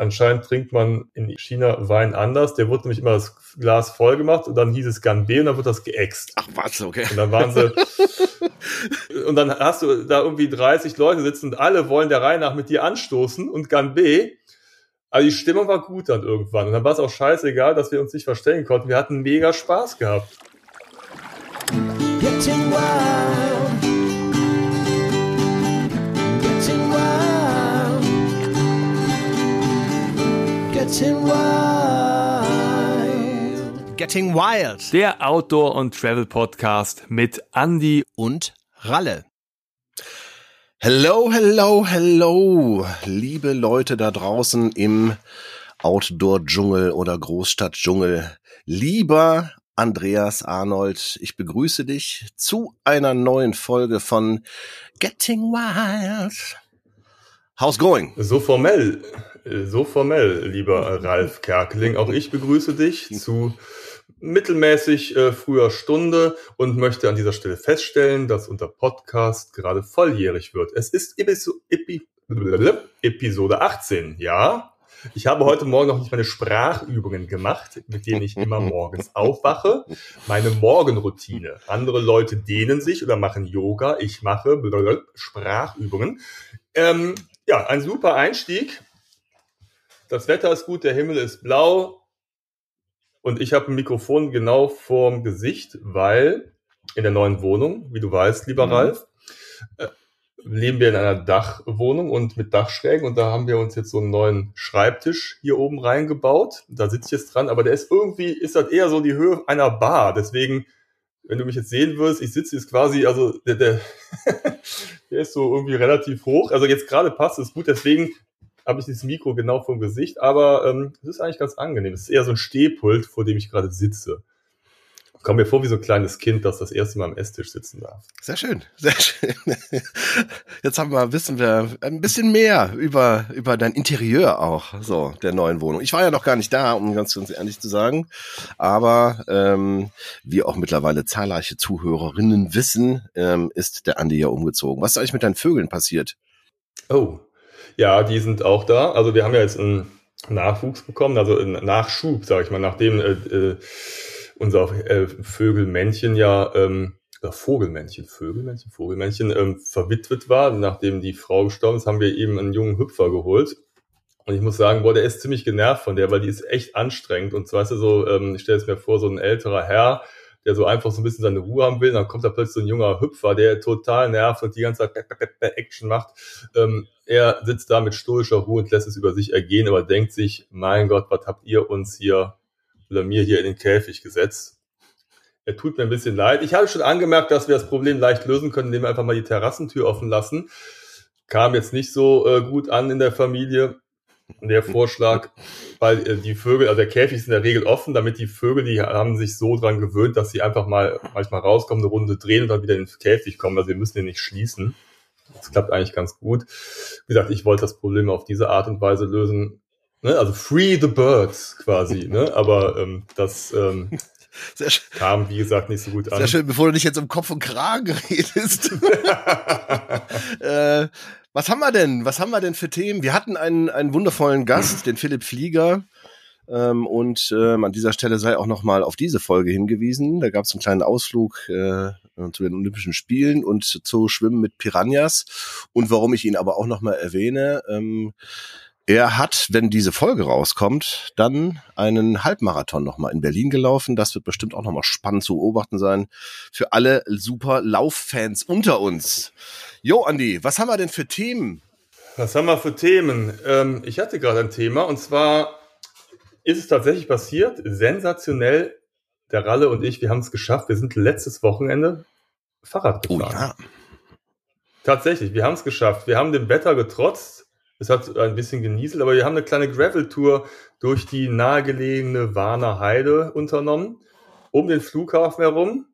anscheinend trinkt man in China Wein anders. Der wurde nämlich immer das Glas voll gemacht und dann hieß es Gun B und dann wird das geäxt. Ach was, okay. Und dann waren sie. und dann hast du da irgendwie 30 Leute sitzen und alle wollen der Reihe nach mit dir anstoßen und Gun B. Also die Stimmung war gut dann irgendwann. Und dann war es auch scheißegal, dass wir uns nicht verstehen konnten. Wir hatten mega Spaß gehabt. Getting wild. Getting wild. Getting Wild. Der Outdoor- und Travel-Podcast mit Andy und Ralle. Hello, hello, hello, liebe Leute da draußen im Outdoor-Dschungel oder Großstadt-Dschungel. Lieber Andreas Arnold, ich begrüße dich zu einer neuen Folge von Getting Wild. How's going? So formell, so formell, lieber Ralf Kerkeling. Auch ich begrüße dich zu mittelmäßig äh, früher Stunde und möchte an dieser Stelle feststellen, dass unser Podcast gerade volljährig wird. Es ist Episo Epi Episode 18, ja. Ich habe heute Morgen noch nicht meine Sprachübungen gemacht, mit denen ich immer morgens aufwache. Meine Morgenroutine. Andere Leute dehnen sich oder machen Yoga. Ich mache Sprachübungen. Ähm, ja, ein super Einstieg. Das Wetter ist gut, der Himmel ist blau. Und ich habe ein Mikrofon genau vorm Gesicht, weil in der neuen Wohnung, wie du weißt, lieber mhm. Ralf, äh, leben wir in einer Dachwohnung und mit Dachschrägen und da haben wir uns jetzt so einen neuen Schreibtisch hier oben reingebaut. Da sitze ich jetzt dran, aber der ist irgendwie, ist das eher so die Höhe einer Bar. Deswegen, wenn du mich jetzt sehen würdest, ich sitze jetzt quasi, also der, der, der ist so irgendwie relativ hoch. Also jetzt gerade passt es gut, deswegen habe ich dieses Mikro genau vom Gesicht, aber ähm, es ist eigentlich ganz angenehm. Es ist eher so ein Stehpult, vor dem ich gerade sitze. Ich komme mir vor wie so ein kleines Kind, das das erste Mal am Esstisch sitzen darf. Sehr schön, sehr schön. Jetzt haben wir, wissen wir ein bisschen mehr über, über dein Interieur auch, so, der neuen Wohnung. Ich war ja noch gar nicht da, um ganz, ganz ehrlich zu sagen. Aber ähm, wie auch mittlerweile zahlreiche Zuhörerinnen wissen, ähm, ist der Andi ja umgezogen. Was ist eigentlich mit deinen Vögeln passiert? Oh, ja, die sind auch da. Also wir haben ja jetzt einen Nachwuchs bekommen, also einen Nachschub, sage ich mal, nachdem äh, äh, unser äh, Vögelmännchen ja, ähm, oder Vogelmännchen, Vögelmännchen, Vogelmännchen ähm, verwitwet war, nachdem die Frau gestorben ist, haben wir eben einen jungen Hüpfer geholt. Und ich muss sagen, boah, der ist ziemlich genervt von der, weil die ist echt anstrengend. Und zwar ist er so, ähm, ich stelle es mir vor, so ein älterer Herr, der so einfach so ein bisschen seine Ruhe haben will. Dann kommt da plötzlich so ein junger Hüpfer, der total nervt und die ganze Zeit Action macht. Ähm, er sitzt da mit stoischer Ruhe und lässt es über sich ergehen, aber denkt sich, mein Gott, was habt ihr uns hier oder mir hier in den Käfig gesetzt? Er tut mir ein bisschen leid. Ich habe schon angemerkt, dass wir das Problem leicht lösen können, indem wir einfach mal die Terrassentür offen lassen. Kam jetzt nicht so äh, gut an in der Familie der Vorschlag, weil äh, die Vögel, also der Käfig ist in der Regel offen, damit die Vögel, die haben sich so dran gewöhnt, dass sie einfach mal manchmal rauskommen, eine Runde drehen und dann wieder in den Käfig kommen. Also wir müssen den nicht schließen. Das klappt eigentlich ganz gut. Wie gesagt, ich wollte das Problem auf diese Art und Weise lösen. Ne? Also free the birds quasi. ne? Aber ähm, das ähm, kam, wie gesagt, nicht so gut an. Sehr schön, bevor du dich jetzt um Kopf und Kragen redest. äh, was haben wir denn? Was haben wir denn für Themen? Wir hatten einen, einen wundervollen Gast, den Philipp Flieger. Ähm, und ähm, an dieser Stelle sei auch nochmal auf diese Folge hingewiesen. Da gab es einen kleinen Ausflug äh, zu den Olympischen Spielen und zu Schwimmen mit Piranhas. Und warum ich ihn aber auch nochmal erwähne, ähm, er hat, wenn diese Folge rauskommt, dann einen Halbmarathon nochmal in Berlin gelaufen. Das wird bestimmt auch nochmal spannend zu beobachten sein für alle super Lauffans unter uns. Jo, Andi, was haben wir denn für Themen? Was haben wir für Themen? Ähm, ich hatte gerade ein Thema und zwar ist es tatsächlich passiert. Sensationell. Der Ralle und ich, wir haben es geschafft. Wir sind letztes Wochenende Fahrrad gefahren. Oh ja. Tatsächlich, wir haben es geschafft. Wir haben dem Wetter getrotzt es hat ein bisschen genieselt, aber wir haben eine kleine Gravel-Tour durch die nahegelegene Warner Heide unternommen, um den Flughafen herum.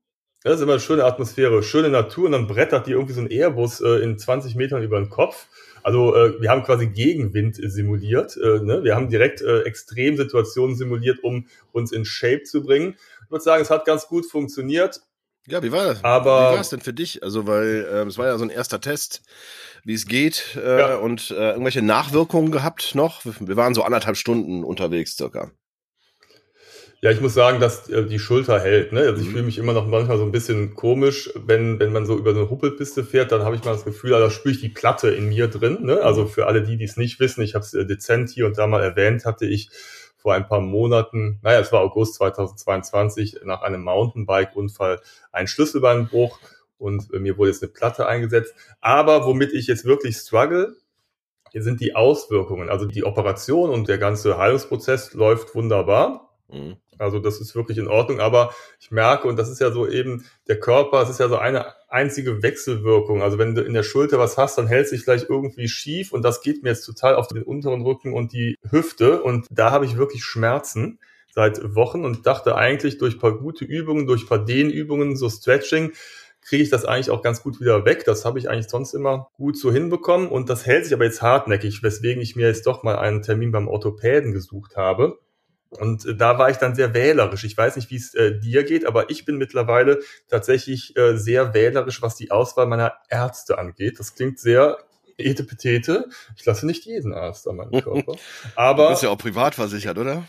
Das ist immer eine schöne Atmosphäre, schöne Natur und dann brettert die irgendwie so ein Airbus äh, in 20 Metern über den Kopf. Also äh, wir haben quasi Gegenwind simuliert. Äh, ne? Wir haben direkt äh, Extremsituationen simuliert, um uns in Shape zu bringen. Ich würde sagen, es hat ganz gut funktioniert. Ja, wie war das? Aber wie war es denn für dich? Also, weil äh, es war ja so ein erster Test, wie es geht äh, ja. und äh, irgendwelche Nachwirkungen gehabt noch. Wir waren so anderthalb Stunden unterwegs circa. Ja, ich muss sagen, dass äh, die Schulter hält. Ne? Also ich mhm. fühle mich immer noch manchmal so ein bisschen komisch, wenn, wenn man so über eine Huppelpiste fährt, dann habe ich mal das Gefühl, da spüre ich die Platte in mir drin. Ne? Also für alle die, die es nicht wissen, ich habe es äh, dezent hier und da mal erwähnt, hatte ich vor ein paar Monaten, naja, es war August 2022, nach einem Mountainbike-Unfall einen Schlüsselbeinbruch und äh, mir wurde jetzt eine Platte eingesetzt. Aber womit ich jetzt wirklich struggle, sind die Auswirkungen. Also die Operation und der ganze Heilungsprozess läuft wunderbar. Mhm. Also das ist wirklich in Ordnung, aber ich merke, und das ist ja so eben der Körper, es ist ja so eine einzige Wechselwirkung. Also wenn du in der Schulter was hast, dann hält sich gleich irgendwie schief und das geht mir jetzt total auf den unteren Rücken und die Hüfte und da habe ich wirklich Schmerzen seit Wochen und dachte eigentlich durch paar gute Übungen, durch paar Dehnübungen, so Stretching, kriege ich das eigentlich auch ganz gut wieder weg. Das habe ich eigentlich sonst immer gut so hinbekommen und das hält sich aber jetzt hartnäckig, weswegen ich mir jetzt doch mal einen Termin beim Orthopäden gesucht habe. Und äh, da war ich dann sehr wählerisch. Ich weiß nicht, wie es äh, dir geht, aber ich bin mittlerweile tatsächlich äh, sehr wählerisch, was die Auswahl meiner Ärzte angeht. Das klingt sehr etepetete. Ich lasse nicht jeden Arzt an meinem Körper. Aber du bist ja auch privat versichert, oder?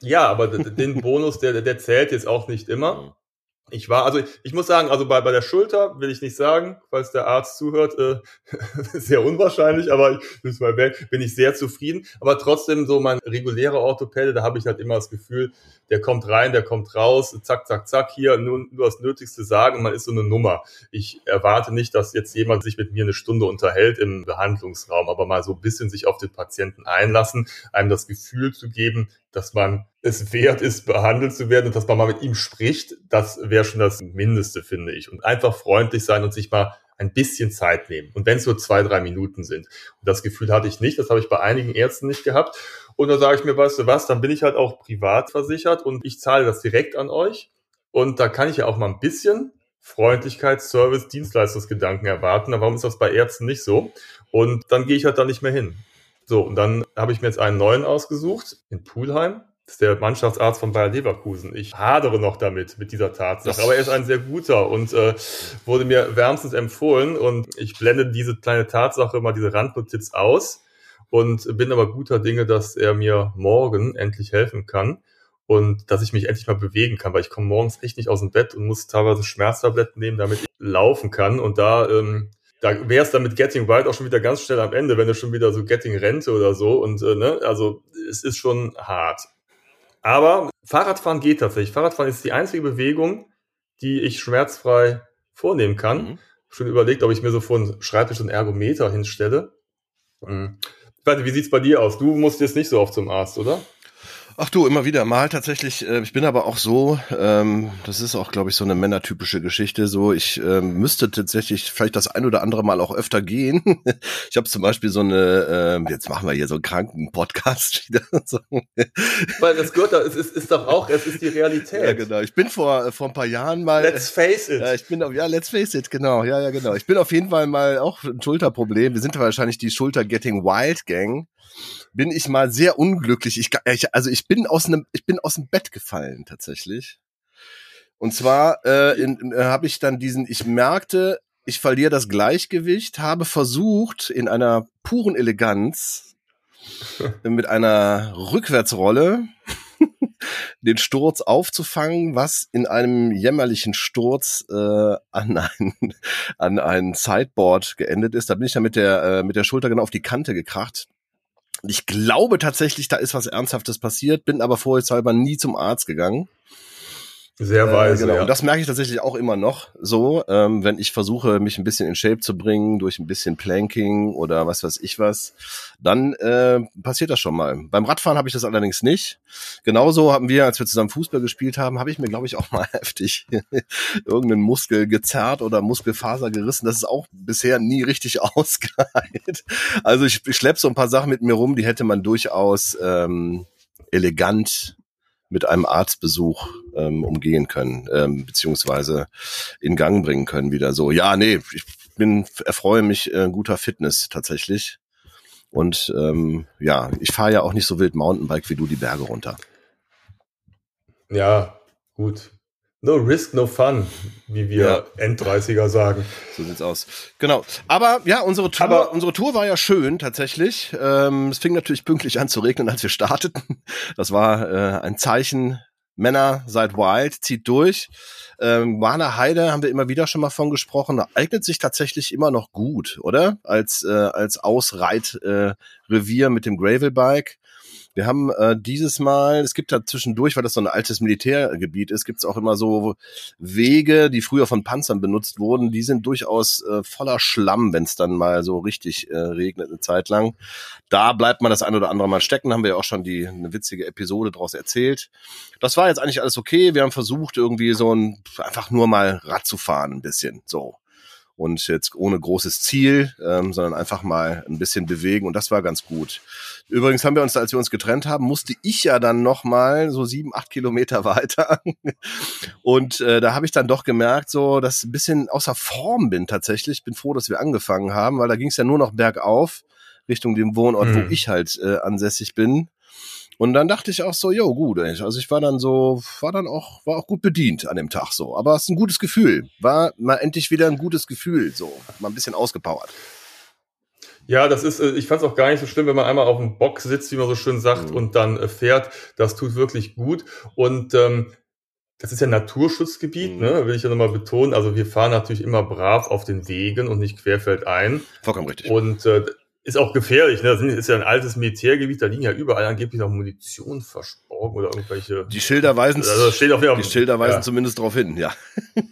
Ja, aber den Bonus, der, der zählt jetzt auch nicht immer. Ich war, also ich muss sagen, also bei, bei der Schulter will ich nicht sagen, falls der Arzt zuhört, äh, sehr unwahrscheinlich, aber ich mal weg, bin ich sehr zufrieden. Aber trotzdem so mein regulärer Orthopäde, da habe ich halt immer das Gefühl, der kommt rein, der kommt raus, zack, zack, zack, hier nur, nur das Nötigste sagen man ist so eine Nummer. Ich erwarte nicht, dass jetzt jemand sich mit mir eine Stunde unterhält im Behandlungsraum, aber mal so ein bisschen sich auf den Patienten einlassen, einem das Gefühl zu geben, dass man es wert ist, behandelt zu werden und dass man mal mit ihm spricht, das wäre schon das Mindeste, finde ich. Und einfach freundlich sein und sich mal ein bisschen Zeit nehmen. Und wenn es nur zwei, drei Minuten sind. Und das Gefühl hatte ich nicht, das habe ich bei einigen Ärzten nicht gehabt. Und da sage ich mir, weißt du was, dann bin ich halt auch privat versichert und ich zahle das direkt an euch. Und da kann ich ja auch mal ein bisschen Freundlichkeit, Service, Dienstleistungsgedanken erwarten. warum ist das bei Ärzten nicht so? Und dann gehe ich halt da nicht mehr hin. So, und dann habe ich mir jetzt einen neuen ausgesucht in Pulheim. Das ist der Mannschaftsarzt von Bayer Leverkusen. Ich hadere noch damit, mit dieser Tatsache. Aber er ist ein sehr guter und äh, wurde mir wärmstens empfohlen. Und ich blende diese kleine Tatsache, mal diese Randnotiz aus und bin aber guter Dinge, dass er mir morgen endlich helfen kann und dass ich mich endlich mal bewegen kann, weil ich komme morgens echt nicht aus dem Bett und muss teilweise Schmerztabletten nehmen, damit ich laufen kann. Und da ähm, da wäre es dann mit Getting Wild auch schon wieder ganz schnell am Ende, wenn du schon wieder so Getting Rente oder so. Und äh, ne, also es ist schon hart. Aber Fahrradfahren geht tatsächlich. Fahrradfahren ist die einzige Bewegung, die ich schmerzfrei vornehmen kann. Mhm. Schon überlegt, ob ich mir so vor einen Schreibtisch einen Ergometer hinstelle. Mhm. Nicht, wie sieht's bei dir aus? Du musst jetzt nicht so oft zum Arzt, oder? Ach du, immer wieder mal tatsächlich. Äh, ich bin aber auch so, ähm, das ist auch, glaube ich, so eine männertypische Geschichte. So, ich ähm, müsste tatsächlich vielleicht das ein oder andere Mal auch öfter gehen. ich habe zum Beispiel so eine, äh, jetzt machen wir hier so einen kranken Podcast wieder. so. Weil das gehört, es ist, ist doch auch, es ist die Realität. Ja, genau. Ich bin vor vor ein paar Jahren mal. Let's face it. Ja, ich bin ja, let's face it, genau. Ja, ja, genau. Ich bin auf jeden Fall mal auch ein Schulterproblem. Wir sind wahrscheinlich die Schulter Getting Wild Gang bin ich mal sehr unglücklich. Ich, ich also ich bin aus einem, ich bin aus dem Bett gefallen tatsächlich. Und zwar äh, äh, habe ich dann diesen, ich merkte, ich verliere das Gleichgewicht, habe versucht in einer puren Eleganz mit einer Rückwärtsrolle den Sturz aufzufangen, was in einem jämmerlichen Sturz äh, an ein an ein Sideboard geendet ist. Da bin ich dann mit der äh, mit der Schulter genau auf die Kante gekracht. Ich glaube tatsächlich, da ist was Ernsthaftes passiert, bin aber vorher nie zum Arzt gegangen. Sehr weise. Äh, genau. Ja. Und das merke ich tatsächlich auch immer noch so, ähm, wenn ich versuche, mich ein bisschen in Shape zu bringen durch ein bisschen Planking oder was weiß ich was, dann äh, passiert das schon mal. Beim Radfahren habe ich das allerdings nicht. Genauso haben wir, als wir zusammen Fußball gespielt haben, habe ich mir, glaube ich, auch mal heftig irgendeinen Muskel gezerrt oder Muskelfaser gerissen. Das ist auch bisher nie richtig ausgeheilt. Also ich, ich schleppe so ein paar Sachen mit mir rum, die hätte man durchaus ähm, elegant mit einem Arztbesuch ähm, umgehen können, ähm, beziehungsweise in Gang bringen können wieder so. Ja, nee, ich bin, erfreue mich äh, guter Fitness tatsächlich. Und ähm, ja, ich fahre ja auch nicht so wild Mountainbike wie du die Berge runter. Ja, gut. No risk, no fun, wie wir ja. End-30er sagen. So sieht's aus. Genau. Aber ja, unsere Tour, Aber, unsere Tour war ja schön tatsächlich. Ähm, es fing natürlich pünktlich an zu regnen, als wir starteten. Das war äh, ein Zeichen. Männer seid wild, zieht durch. Ähm, Warner Heide haben wir immer wieder schon mal von gesprochen. Eignet sich tatsächlich immer noch gut, oder? Als äh, als Ausreitrevier äh, mit dem Gravelbike. Wir haben äh, dieses Mal, es gibt da zwischendurch, weil das so ein altes Militärgebiet ist, gibt es auch immer so Wege, die früher von Panzern benutzt wurden. Die sind durchaus äh, voller Schlamm, wenn es dann mal so richtig äh, regnet eine Zeit lang. Da bleibt man das ein oder andere Mal stecken. Haben wir ja auch schon die eine witzige Episode daraus erzählt. Das war jetzt eigentlich alles okay. Wir haben versucht irgendwie so ein einfach nur mal Rad zu fahren, ein bisschen so und jetzt ohne großes Ziel, ähm, sondern einfach mal ein bisschen bewegen und das war ganz gut. Übrigens haben wir uns, als wir uns getrennt haben, musste ich ja dann noch mal so sieben, acht Kilometer weiter und äh, da habe ich dann doch gemerkt, so dass ich ein bisschen außer Form bin tatsächlich. Bin froh, dass wir angefangen haben, weil da ging es ja nur noch bergauf Richtung dem Wohnort, mhm. wo ich halt äh, ansässig bin. Und dann dachte ich auch so, jo, gut, also ich war dann so, war dann auch, war auch gut bedient an dem Tag so. Aber es ist ein gutes Gefühl. War mal endlich wieder ein gutes Gefühl, so. Mal ein bisschen ausgepowert. Ja, das ist, äh, ich fand es auch gar nicht so schlimm, wenn man einmal auf dem Bock sitzt, wie man so schön sagt, mhm. und dann äh, fährt. Das tut wirklich gut. Und ähm, das ist ja Naturschutzgebiet, mhm. ne, will ich ja nochmal betonen. Also wir fahren natürlich immer brav auf den Wegen und nicht querfeldein. Vollkommen richtig. Und äh, ist auch gefährlich, ne? Das ist ja ein altes Militärgebiet, da liegen ja überall angeblich noch Munition versprochen oder irgendwelche. Die Schilder weisen, also steht auf die Schilder weisen ja. zumindest darauf hin, ja.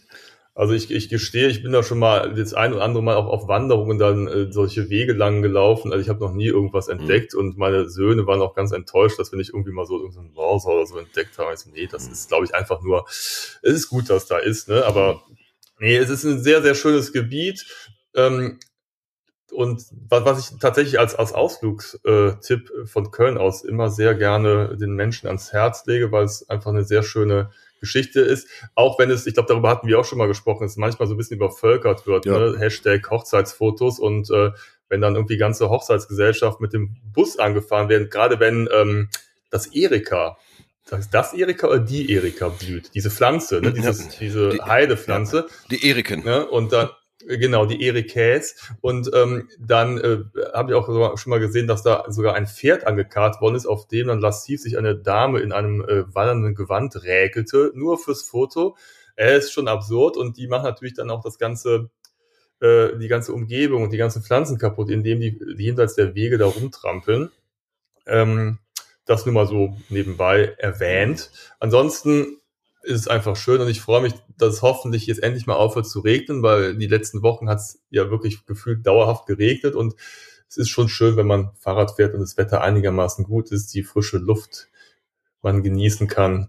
Also ich, ich gestehe, ich bin da schon mal das ein oder andere Mal auch auf Wanderungen dann äh, solche Wege lang gelaufen. Also ich habe noch nie irgendwas mhm. entdeckt mhm. und meine Söhne waren auch ganz enttäuscht, dass wir nicht irgendwie mal so irgendeinen Browser oder so entdeckt haben. Ich so, nee, das mhm. ist, glaube ich, einfach nur, es ist gut, dass da ist, ne? Aber nee, es ist ein sehr, sehr schönes Gebiet. Ähm, und was, was ich tatsächlich als, als Ausflugstipp von Köln aus immer sehr gerne den Menschen ans Herz lege, weil es einfach eine sehr schöne Geschichte ist, auch wenn es, ich glaube, darüber hatten wir auch schon mal gesprochen, es manchmal so ein bisschen übervölkert wird, ja. ne? Hashtag Hochzeitsfotos und äh, wenn dann irgendwie ganze Hochzeitsgesellschaft mit dem Bus angefahren werden, gerade wenn ähm, das Erika, das das Erika oder die Erika blüht, diese Pflanze, ne? Dieses, diese die, Heidepflanze. Die Eriken. Ne? Und dann, Genau, die Erikes. Und ähm, dann äh, habe ich auch schon mal gesehen, dass da sogar ein Pferd angekarrt worden ist, auf dem dann lassiv sich eine Dame in einem äh, wallernden Gewand räkelte, nur fürs Foto. Er ist schon absurd und die machen natürlich dann auch das ganze, äh, die ganze Umgebung und die ganzen Pflanzen kaputt, indem die jenseits der Wege da rumtrampeln. Ähm, das nur mal so nebenbei erwähnt. Ansonsten ist einfach schön und ich freue mich, dass es hoffentlich jetzt endlich mal aufhört zu regnen, weil die letzten Wochen hat es ja wirklich gefühlt dauerhaft geregnet und es ist schon schön, wenn man Fahrrad fährt und das Wetter einigermaßen gut ist, die frische Luft man genießen kann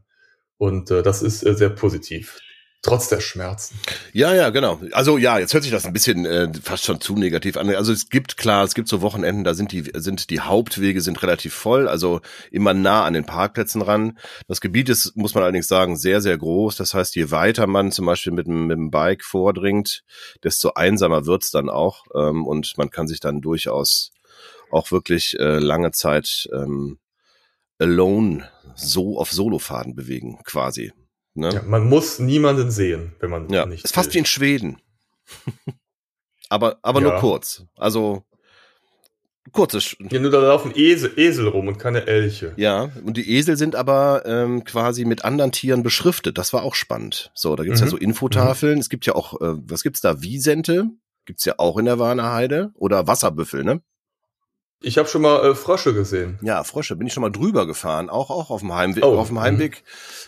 und äh, das ist äh, sehr positiv. Trotz der Schmerzen. Ja, ja, genau. Also ja, jetzt hört sich das ein bisschen äh, fast schon zu negativ an. Also es gibt klar, es gibt so Wochenenden, da sind die sind die Hauptwege sind relativ voll, also immer nah an den Parkplätzen ran. Das Gebiet ist, muss man allerdings sagen, sehr sehr groß. Das heißt, je weiter man zum Beispiel mit, mit dem Bike vordringt, desto einsamer wird's dann auch ähm, und man kann sich dann durchaus auch wirklich äh, lange Zeit ähm, alone so auf Solofaden bewegen, quasi. Ne? Ja, man muss niemanden sehen, wenn man ja, nicht. Ist fast will. wie in Schweden. aber aber ja. nur kurz. Also kurze. Sch ja, nur da laufen Esel, Esel rum und keine Elche. Ja, und die Esel sind aber ähm, quasi mit anderen Tieren beschriftet. Das war auch spannend. So, da gibt's mhm. ja so Infotafeln. Mhm. Es gibt ja auch, äh, was gibt's da? Wiesente gibt's ja auch in der Warner Heide oder Wasserbüffel, ne? Ich habe schon mal äh, Frösche gesehen. Ja, Frösche bin ich schon mal drüber gefahren, auch auch auf dem Heimweg. Oh. Auf dem Heimweg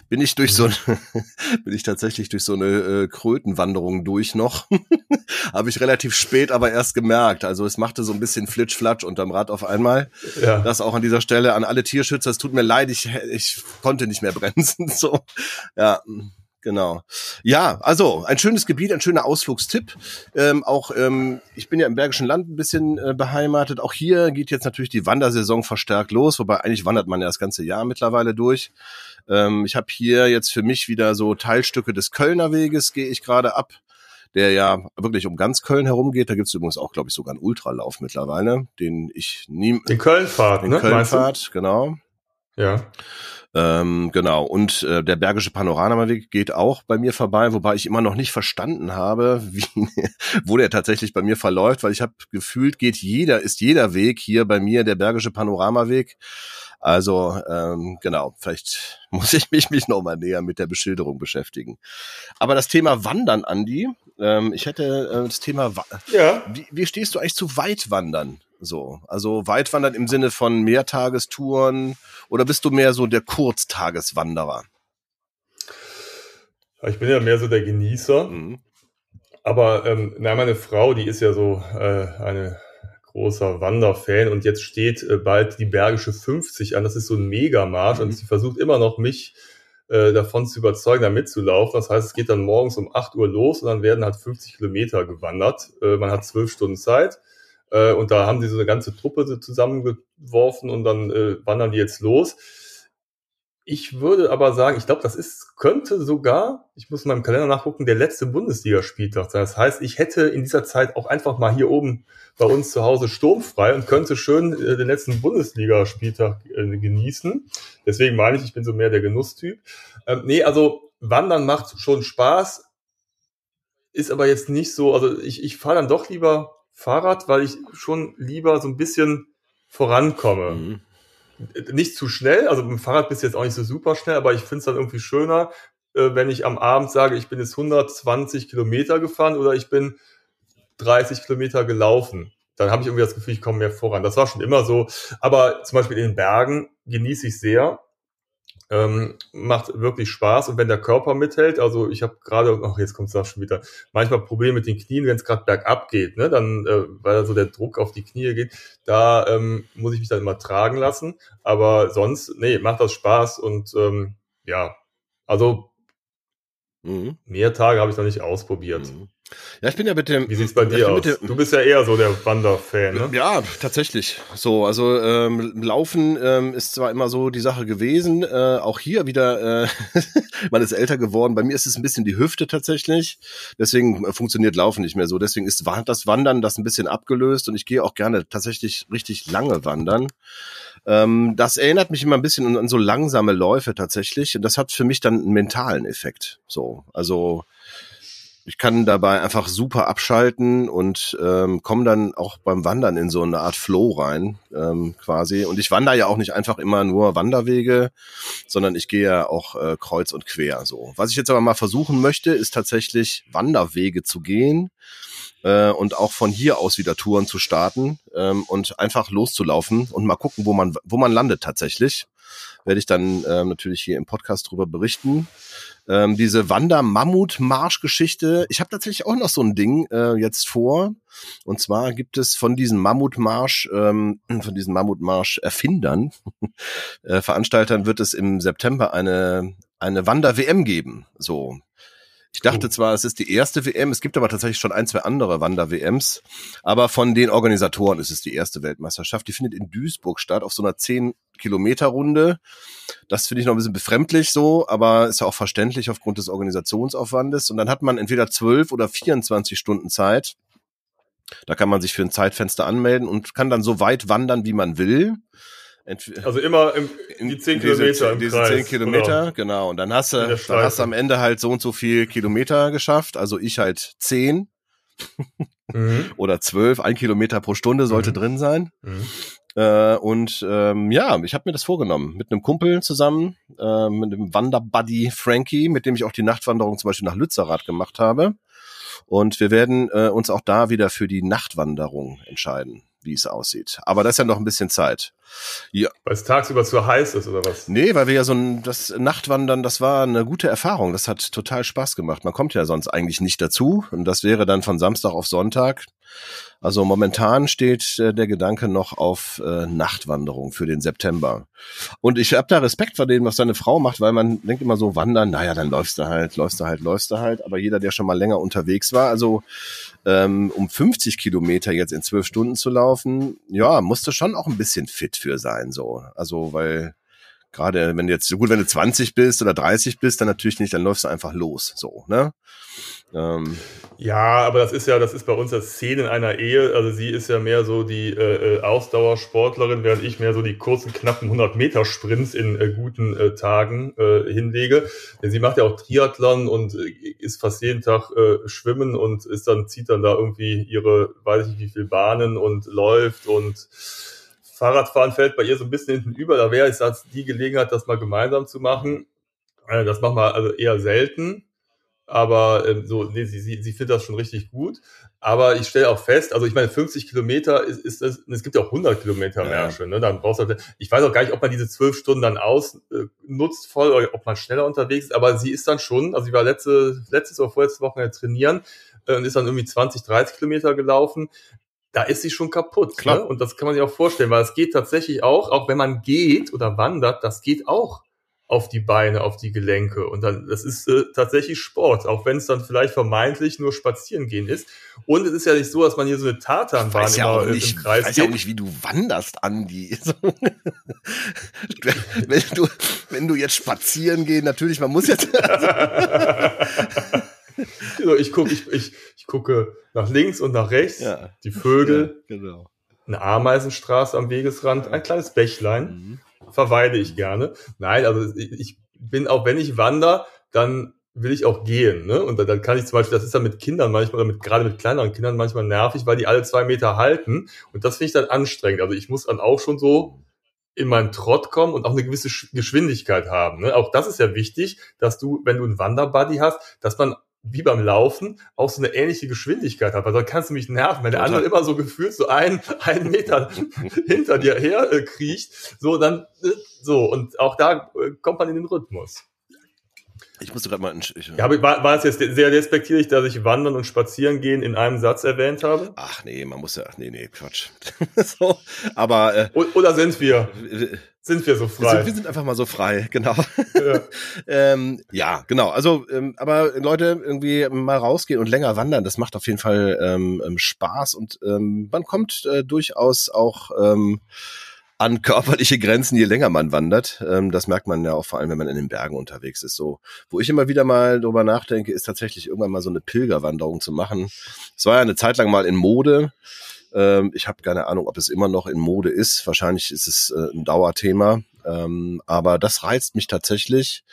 bin ich durch so eine, bin ich tatsächlich durch so eine äh, Krötenwanderung durch noch. habe ich relativ spät aber erst gemerkt. Also es machte so ein bisschen Flitsch-Flatsch unterm Rad auf einmal. Ja. Das auch an dieser Stelle an alle Tierschützer. Es tut mir leid, ich ich konnte nicht mehr bremsen. So, ja. Genau. Ja, also ein schönes Gebiet, ein schöner Ausflugstipp. Ähm, auch ähm, ich bin ja im Bergischen Land ein bisschen äh, beheimatet. Auch hier geht jetzt natürlich die Wandersaison verstärkt los, wobei eigentlich wandert man ja das ganze Jahr mittlerweile durch. Ähm, ich habe hier jetzt für mich wieder so Teilstücke des Kölner Weges, gehe ich gerade ab der ja wirklich um ganz Köln herum geht. Da gibt's übrigens auch, glaube ich, sogar einen Ultralauf mittlerweile, den ich nie. Den Kölnfahrt, den ne? Kölnfahrt, genau. Ja. Ähm, genau. Und äh, der Bergische Panoramaweg geht auch bei mir vorbei, wobei ich immer noch nicht verstanden habe, wie, wo der tatsächlich bei mir verläuft, weil ich habe gefühlt, geht jeder, ist jeder Weg hier bei mir der Bergische Panoramaweg. Also ähm, genau, vielleicht muss ich mich, mich noch mal näher mit der Beschilderung beschäftigen. Aber das Thema Wandern, Andi, ähm, ich hätte äh, das Thema, Wa ja. wie, wie stehst du eigentlich zu Weitwandern? So, also Weitwandern im Sinne von Mehrtagestouren oder bist du mehr so der Kurztageswanderer? Ich bin ja mehr so der Genießer. Mhm. Aber ähm, na, meine Frau, die ist ja so äh, eine großer Wanderfan und jetzt steht äh, bald die Bergische 50 an. Das ist so ein Megamarsch mhm. und sie versucht immer noch mich äh, davon zu überzeugen, da mitzulaufen. Das heißt, es geht dann morgens um 8 Uhr los und dann werden halt 50 Kilometer gewandert. Äh, man hat zwölf Stunden Zeit. Äh, und da haben sie so eine ganze Truppe zusammengeworfen und dann äh, wandern die jetzt los. Ich würde aber sagen, ich glaube, das ist, könnte sogar, ich muss in meinem Kalender nachgucken, der letzte Bundesligaspieltag sein. Das heißt, ich hätte in dieser Zeit auch einfach mal hier oben bei uns zu Hause sturmfrei und könnte schön äh, den letzten Bundesligaspieltag äh, genießen. Deswegen meine ich, ich bin so mehr der Genusstyp. Ähm, nee, also Wandern macht schon Spaß, ist aber jetzt nicht so, also ich, ich fahre dann doch lieber Fahrrad, weil ich schon lieber so ein bisschen vorankomme. Mhm. Nicht zu schnell, also mit dem Fahrrad bist du jetzt auch nicht so super schnell, aber ich finde es dann irgendwie schöner, äh, wenn ich am Abend sage, ich bin jetzt 120 Kilometer gefahren oder ich bin 30 Kilometer gelaufen. Dann habe ich irgendwie das Gefühl, ich komme mehr voran. Das war schon immer so. Aber zum Beispiel in den Bergen genieße ich sehr, ähm, macht wirklich Spaß und wenn der Körper mithält, also ich habe gerade, ach jetzt kommt es schon wieder, manchmal Probleme mit den Knien, wenn es gerade bergab geht, ne, dann, äh, weil so der Druck auf die Knie geht, da ähm, muss ich mich dann immer tragen lassen. Aber sonst, nee, macht das Spaß und ähm, ja, also mhm. mehr Tage habe ich noch nicht ausprobiert. Mhm. Ja, ich bin ja mit dem. Wie sieht's bei dir aus? Dem, du bist ja eher so der Wanderfan, ne? Ja, tatsächlich. So, also ähm, Laufen ähm, ist zwar immer so die Sache gewesen, äh, auch hier wieder, äh, man ist älter geworden. Bei mir ist es ein bisschen die Hüfte tatsächlich. Deswegen funktioniert Laufen nicht mehr so. Deswegen ist das Wandern das ein bisschen abgelöst und ich gehe auch gerne tatsächlich richtig lange wandern. Ähm, das erinnert mich immer ein bisschen an, so langsame Läufe tatsächlich. Und das hat für mich dann einen mentalen Effekt. So, also ich kann dabei einfach super abschalten und ähm, komme dann auch beim Wandern in so eine Art Flow rein, ähm, quasi. Und ich wandere ja auch nicht einfach immer nur Wanderwege, sondern ich gehe ja auch äh, kreuz und quer. So. Was ich jetzt aber mal versuchen möchte, ist tatsächlich Wanderwege zu gehen äh, und auch von hier aus wieder Touren zu starten ähm, und einfach loszulaufen und mal gucken, wo man wo man landet tatsächlich werde ich dann ähm, natürlich hier im Podcast drüber berichten. Ähm, diese Wander-Mammut-Marsch-Geschichte. Ich habe tatsächlich auch noch so ein Ding äh, jetzt vor. Und zwar gibt es von diesen Mammutmarsch, ähm, von diesen Mammutmarsch-Erfindern, äh, Veranstaltern wird es im September eine, eine Wander-WM geben. So. Ich dachte oh. zwar, es ist die erste WM, es gibt aber tatsächlich schon ein, zwei andere Wander-WMs, aber von den Organisatoren ist es die erste Weltmeisterschaft. Die findet in Duisburg statt, auf so einer 10-Kilometer-Runde. Das finde ich noch ein bisschen befremdlich so, aber ist ja auch verständlich aufgrund des Organisationsaufwandes. Und dann hat man entweder 12 oder 24 Stunden Zeit. Da kann man sich für ein Zeitfenster anmelden und kann dann so weit wandern, wie man will. Also immer im, in die 10 Kilometer diese, im diese Kreis, 10 Kilometer, oder? genau. Und dann hast du, dann hast du am Ende halt so und so viel Kilometer geschafft. Also ich halt 10 mhm. oder 12, ein Kilometer pro Stunde sollte mhm. drin sein. Mhm. Äh, und ähm, ja, ich habe mir das vorgenommen. Mit einem Kumpel zusammen, äh, mit dem Wanderbuddy Frankie, mit dem ich auch die Nachtwanderung zum Beispiel nach Lützerath gemacht habe. Und wir werden äh, uns auch da wieder für die Nachtwanderung entscheiden wie es aussieht. Aber das ist ja noch ein bisschen Zeit. Ja. Weil es tagsüber zu heiß ist oder was? Nee, weil wir ja so ein das Nachtwandern, das war eine gute Erfahrung. Das hat total Spaß gemacht. Man kommt ja sonst eigentlich nicht dazu. Und das wäre dann von Samstag auf Sonntag. Also momentan steht äh, der Gedanke noch auf äh, Nachtwanderung für den September. Und ich habe da Respekt vor dem, was seine Frau macht, weil man denkt immer so, wandern, naja, dann läufst du halt, läufst du halt, läufst du halt. Aber jeder, der schon mal länger unterwegs war, also ähm, um 50 Kilometer jetzt in zwölf Stunden zu laufen, ja, musste schon auch ein bisschen fit für sein, so. Also, weil Gerade wenn du jetzt, so gut, wenn du 20 bist oder 30 bist, dann natürlich nicht, dann läufst du einfach los. So, ne? Ähm. Ja, aber das ist ja, das ist bei uns das Szene in einer Ehe. Also sie ist ja mehr so die äh, äh Ausdauersportlerin, während ich mehr so die kurzen, knappen 100 Meter Sprints in äh, guten äh, Tagen äh, hinlege. Denn sie macht ja auch Triathlon und äh, ist fast jeden Tag äh, schwimmen und ist dann, zieht dann da irgendwie ihre, weiß ich wie viel Bahnen und läuft und Fahrradfahren fällt bei ihr so ein bisschen hinten über. Da wäre es die Gelegenheit, das mal gemeinsam zu machen. Äh, das machen wir also eher selten aber ähm, so, nee, sie, sie, sie findet das schon richtig gut. Aber ich stelle auch fest, also ich meine, 50 Kilometer ist, ist das, es gibt ja auch 100 Kilometer Märsche, ja. ne? Dann brauchst du halt, ich weiß auch gar nicht, ob man diese zwölf Stunden dann ausnutzt äh, voll oder ob man schneller unterwegs ist, aber sie ist dann schon, also ich war letzte, letztes oder vorletzte Woche trainieren äh, und ist dann irgendwie 20, 30 Kilometer gelaufen. Da ist sie schon kaputt. Klar. Ne? Und das kann man sich auch vorstellen, weil es geht tatsächlich auch, auch wenn man geht oder wandert, das geht auch auf die Beine, auf die Gelenke. Und dann, das ist äh, tatsächlich Sport, auch wenn es dann vielleicht vermeintlich nur spazieren gehen ist. Und es ist ja nicht so, dass man hier so eine Tatanbahn ja immer nicht, im Kreis Ich weiß ja auch nicht, wie du wanderst, Andi. wenn, du, wenn du jetzt spazieren gehen, natürlich, man muss jetzt... so, ich, guck, ich, ich, ich gucke nach links und nach rechts, ja. die Vögel, ja, genau. eine Ameisenstraße am Wegesrand, ein kleines Bächlein. Mhm verweile ich gerne. Nein, also ich bin auch, wenn ich wandere, dann will ich auch gehen. Ne? Und dann kann ich zum Beispiel, das ist dann mit Kindern manchmal, oder mit, gerade mit kleineren Kindern manchmal nervig, weil die alle zwei Meter halten. Und das finde ich dann anstrengend. Also ich muss dann auch schon so in meinen Trott kommen und auch eine gewisse Geschwindigkeit haben. Ne? Auch das ist ja wichtig, dass du, wenn du einen Wanderbuddy hast, dass man wie beim Laufen auch so eine ähnliche Geschwindigkeit hat, weil dann kannst du mich nerven, wenn der andere immer so gefühlt so ein, einen Meter hinter dir her äh, kriecht, so dann, äh, so, und auch da äh, kommt man in den Rhythmus. Ich musste gerade mal. Ich, ja, aber war, war es jetzt sehr despektierlich, dass ich Wandern und Spazieren gehen in einem Satz erwähnt habe? Ach nee, man muss ja. Nee, nee, Quatsch. so, aber. Äh, oder sind wir? Sind wir so frei? Wir sind, wir sind einfach mal so frei, genau. Ja, ähm, ja genau. Also, ähm, aber Leute irgendwie mal rausgehen und länger wandern, das macht auf jeden Fall ähm, ähm Spaß und ähm, man kommt äh, durchaus auch. Ähm, an körperliche Grenzen, je länger man wandert. Ähm, das merkt man ja auch vor allem, wenn man in den Bergen unterwegs ist. So, wo ich immer wieder mal drüber nachdenke, ist tatsächlich irgendwann mal so eine Pilgerwanderung zu machen. Es war ja eine Zeit lang mal in Mode. Ähm, ich habe keine Ahnung, ob es immer noch in Mode ist. Wahrscheinlich ist es äh, ein Dauerthema. Ähm, aber das reizt mich tatsächlich.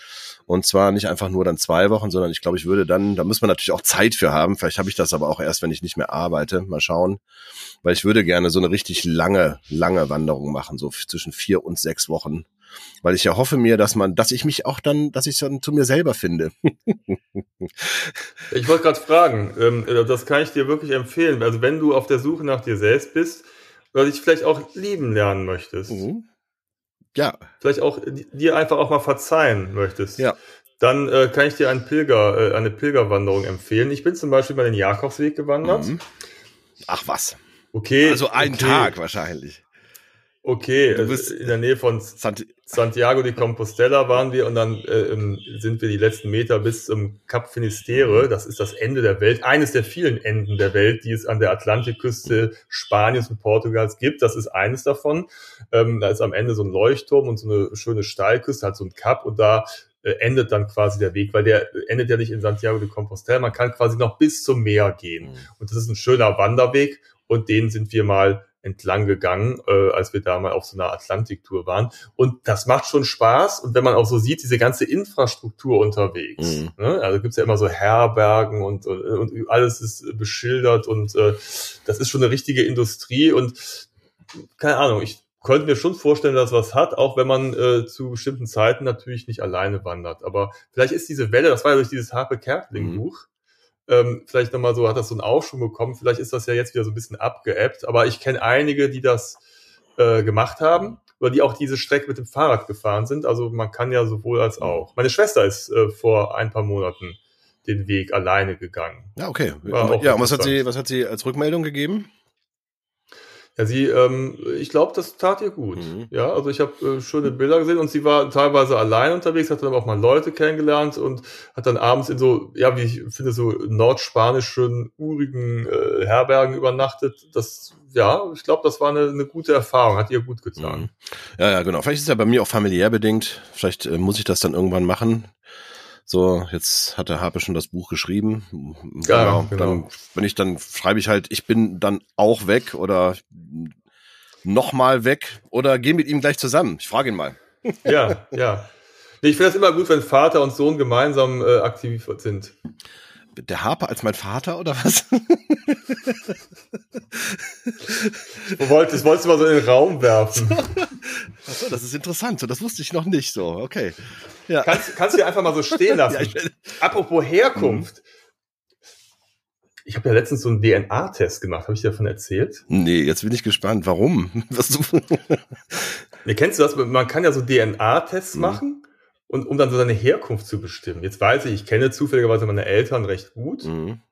Und zwar nicht einfach nur dann zwei Wochen, sondern ich glaube, ich würde dann, da muss man natürlich auch Zeit für haben. Vielleicht habe ich das aber auch erst, wenn ich nicht mehr arbeite. Mal schauen. Weil ich würde gerne so eine richtig lange, lange Wanderung machen, so zwischen vier und sechs Wochen. Weil ich ja hoffe mir, dass man, dass ich mich auch dann, dass ich dann zu mir selber finde. ich wollte gerade fragen, ähm, das kann ich dir wirklich empfehlen. Also wenn du auf der Suche nach dir selbst bist, oder dich vielleicht auch lieben lernen möchtest. Mhm ja. vielleicht auch dir einfach auch mal verzeihen möchtest, ja. dann äh, kann ich dir einen Pilger, äh, eine Pilgerwanderung empfehlen. Ich bin zum Beispiel mal den Jakobsweg gewandert. Mhm. Ach was. Okay. Also einen okay. Tag wahrscheinlich. Okay, du bist in der Nähe von Santiago de Compostela waren wir und dann äh, sind wir die letzten Meter bis zum Cap Finisterre. Das ist das Ende der Welt, eines der vielen Enden der Welt, die es an der Atlantikküste Spaniens und Portugals gibt. Das ist eines davon. Ähm, da ist am Ende so ein Leuchtturm und so eine schöne Steilküste, halt so ein Cap und da äh, endet dann quasi der Weg, weil der endet ja nicht in Santiago de Compostela. Man kann quasi noch bis zum Meer gehen. Mhm. Und das ist ein schöner Wanderweg und den sind wir mal entlang gegangen, äh, als wir da mal auf so einer Atlantiktour waren. Und das macht schon Spaß. Und wenn man auch so sieht, diese ganze Infrastruktur unterwegs. Mhm. Ne? Also gibt's ja immer so Herbergen und, und, und alles ist beschildert und äh, das ist schon eine richtige Industrie. Und keine Ahnung, ich könnte mir schon vorstellen, dass was hat, auch wenn man äh, zu bestimmten Zeiten natürlich nicht alleine wandert. Aber vielleicht ist diese Welle, das war ja durch dieses Harpe Kerkeling Buch, mhm ähm, vielleicht nochmal so, hat das so einen Aufschwung bekommen. Vielleicht ist das ja jetzt wieder so ein bisschen abgeebbt, aber ich kenne einige, die das äh, gemacht haben oder die auch diese Strecke mit dem Fahrrad gefahren sind. Also man kann ja sowohl als auch. Meine Schwester ist äh, vor ein paar Monaten den Weg alleine gegangen. Ja, okay. ja, und was hat sie, was hat sie als Rückmeldung gegeben? Ja, sie, ähm, ich glaube, das tat ihr gut. Mhm. Ja, also ich habe äh, schöne Bilder gesehen und sie war teilweise allein unterwegs, hat dann auch mal Leute kennengelernt und hat dann abends in so, ja, wie ich finde, so nordspanischen, urigen äh, Herbergen übernachtet. Das, ja, ich glaube, das war eine, eine gute Erfahrung, hat ihr gut getan. Mhm. Ja, ja, genau. Vielleicht ist es ja bei mir auch familiär bedingt. Vielleicht äh, muss ich das dann irgendwann machen. So, jetzt hat der Harpe schon das Buch geschrieben. Ja, genau. Dann, wenn ich dann schreibe ich halt, ich bin dann auch weg oder nochmal weg oder geh mit ihm gleich zusammen. Ich frage ihn mal. Ja, ja. Ich finde das immer gut, wenn Vater und Sohn gemeinsam äh, aktiv sind. Der Harper als mein Vater oder was? du wolltest, wolltest du mal so in den Raum werfen. Achso, das ist interessant. So, das wusste ich noch nicht so. Okay. Ja. Kannst, kannst du dir einfach mal so stehen lassen. ja, Apropos Herkunft. Mhm. Ich habe ja letztens so einen DNA-Test gemacht. Habe ich dir davon erzählt? Nee, jetzt bin ich gespannt. Warum? Was du nee, kennst du das? Man kann ja so DNA-Tests mhm. machen und um dann so seine Herkunft zu bestimmen. Jetzt weiß ich, ich kenne zufälligerweise meine Eltern recht gut. Mhm.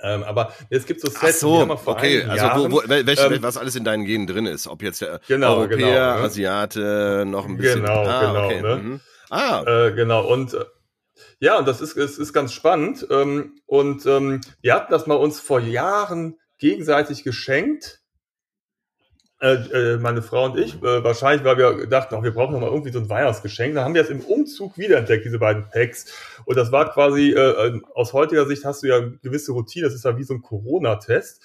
Ähm, aber es gibt so Sets, so, die vor okay, also Jahren, wo, wo, welch, ähm, was alles in deinen Genen drin ist, ob jetzt der genau, Europäer, genau, ne? Asiate, noch ein bisschen. Genau, ah, genau. Okay. Ne? Mhm. Ah, äh, genau. Und äh, ja, und das ist, ist, ist ganz spannend. Ähm, und ähm, wir hatten das mal uns vor Jahren gegenseitig geschenkt äh, äh, meine Frau und ich, äh, wahrscheinlich, weil wir dachten, auch wir brauchen noch mal irgendwie so ein Weihnachtsgeschenk. Dann haben wir es im Umzug wiederentdeckt, diese beiden Packs. Und das war quasi, äh, äh, aus heutiger Sicht hast du ja gewisse Routine, das ist ja wie so ein Corona-Test.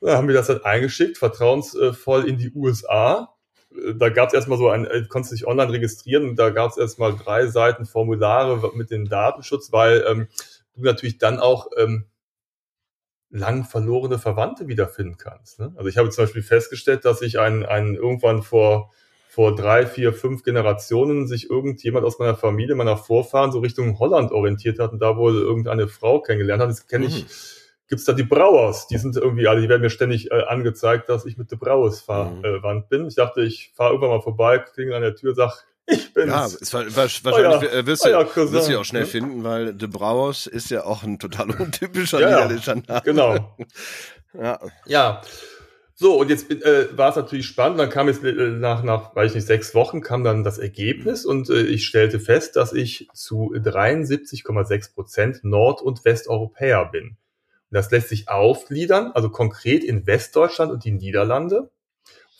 Da haben wir das dann eingeschickt, vertrauensvoll in die USA. Da gab es erstmal so ein, konntest dich online registrieren und da gab es erstmal drei Seiten Formulare mit dem Datenschutz, weil ähm, du natürlich dann auch ähm, lang verlorene Verwandte wiederfinden kannst. Ne? Also ich habe zum Beispiel festgestellt, dass sich ein, ein irgendwann vor vor drei, vier, fünf Generationen sich irgendjemand aus meiner Familie, meiner Vorfahren so Richtung Holland orientiert hat und da wohl irgendeine Frau kennengelernt hat. Das kenne ich, mhm. gibt's da die Brauers, die sind irgendwie alle, die werden mir ständig äh, angezeigt, dass ich mit der Brauers verwandt mhm. bin. Ich dachte, ich fahre irgendwann mal vorbei, klingel an der Tür, sag, ich bin's. Ja, es war, wahrscheinlich euer, wirst, du, wirst du ja auch schnell ne? finden, weil De Brauers ist ja auch ein total untypischer ja, niederländischer Name. Genau. ja. ja. So, und jetzt äh, war es natürlich spannend. Dann kam jetzt äh, nach, nach, weiß ich nicht, sechs Wochen kam dann das Ergebnis und äh, ich stellte fest, dass ich zu 73,6 Prozent Nord- und Westeuropäer bin. Und das lässt sich aufgliedern, also konkret in Westdeutschland und die Niederlande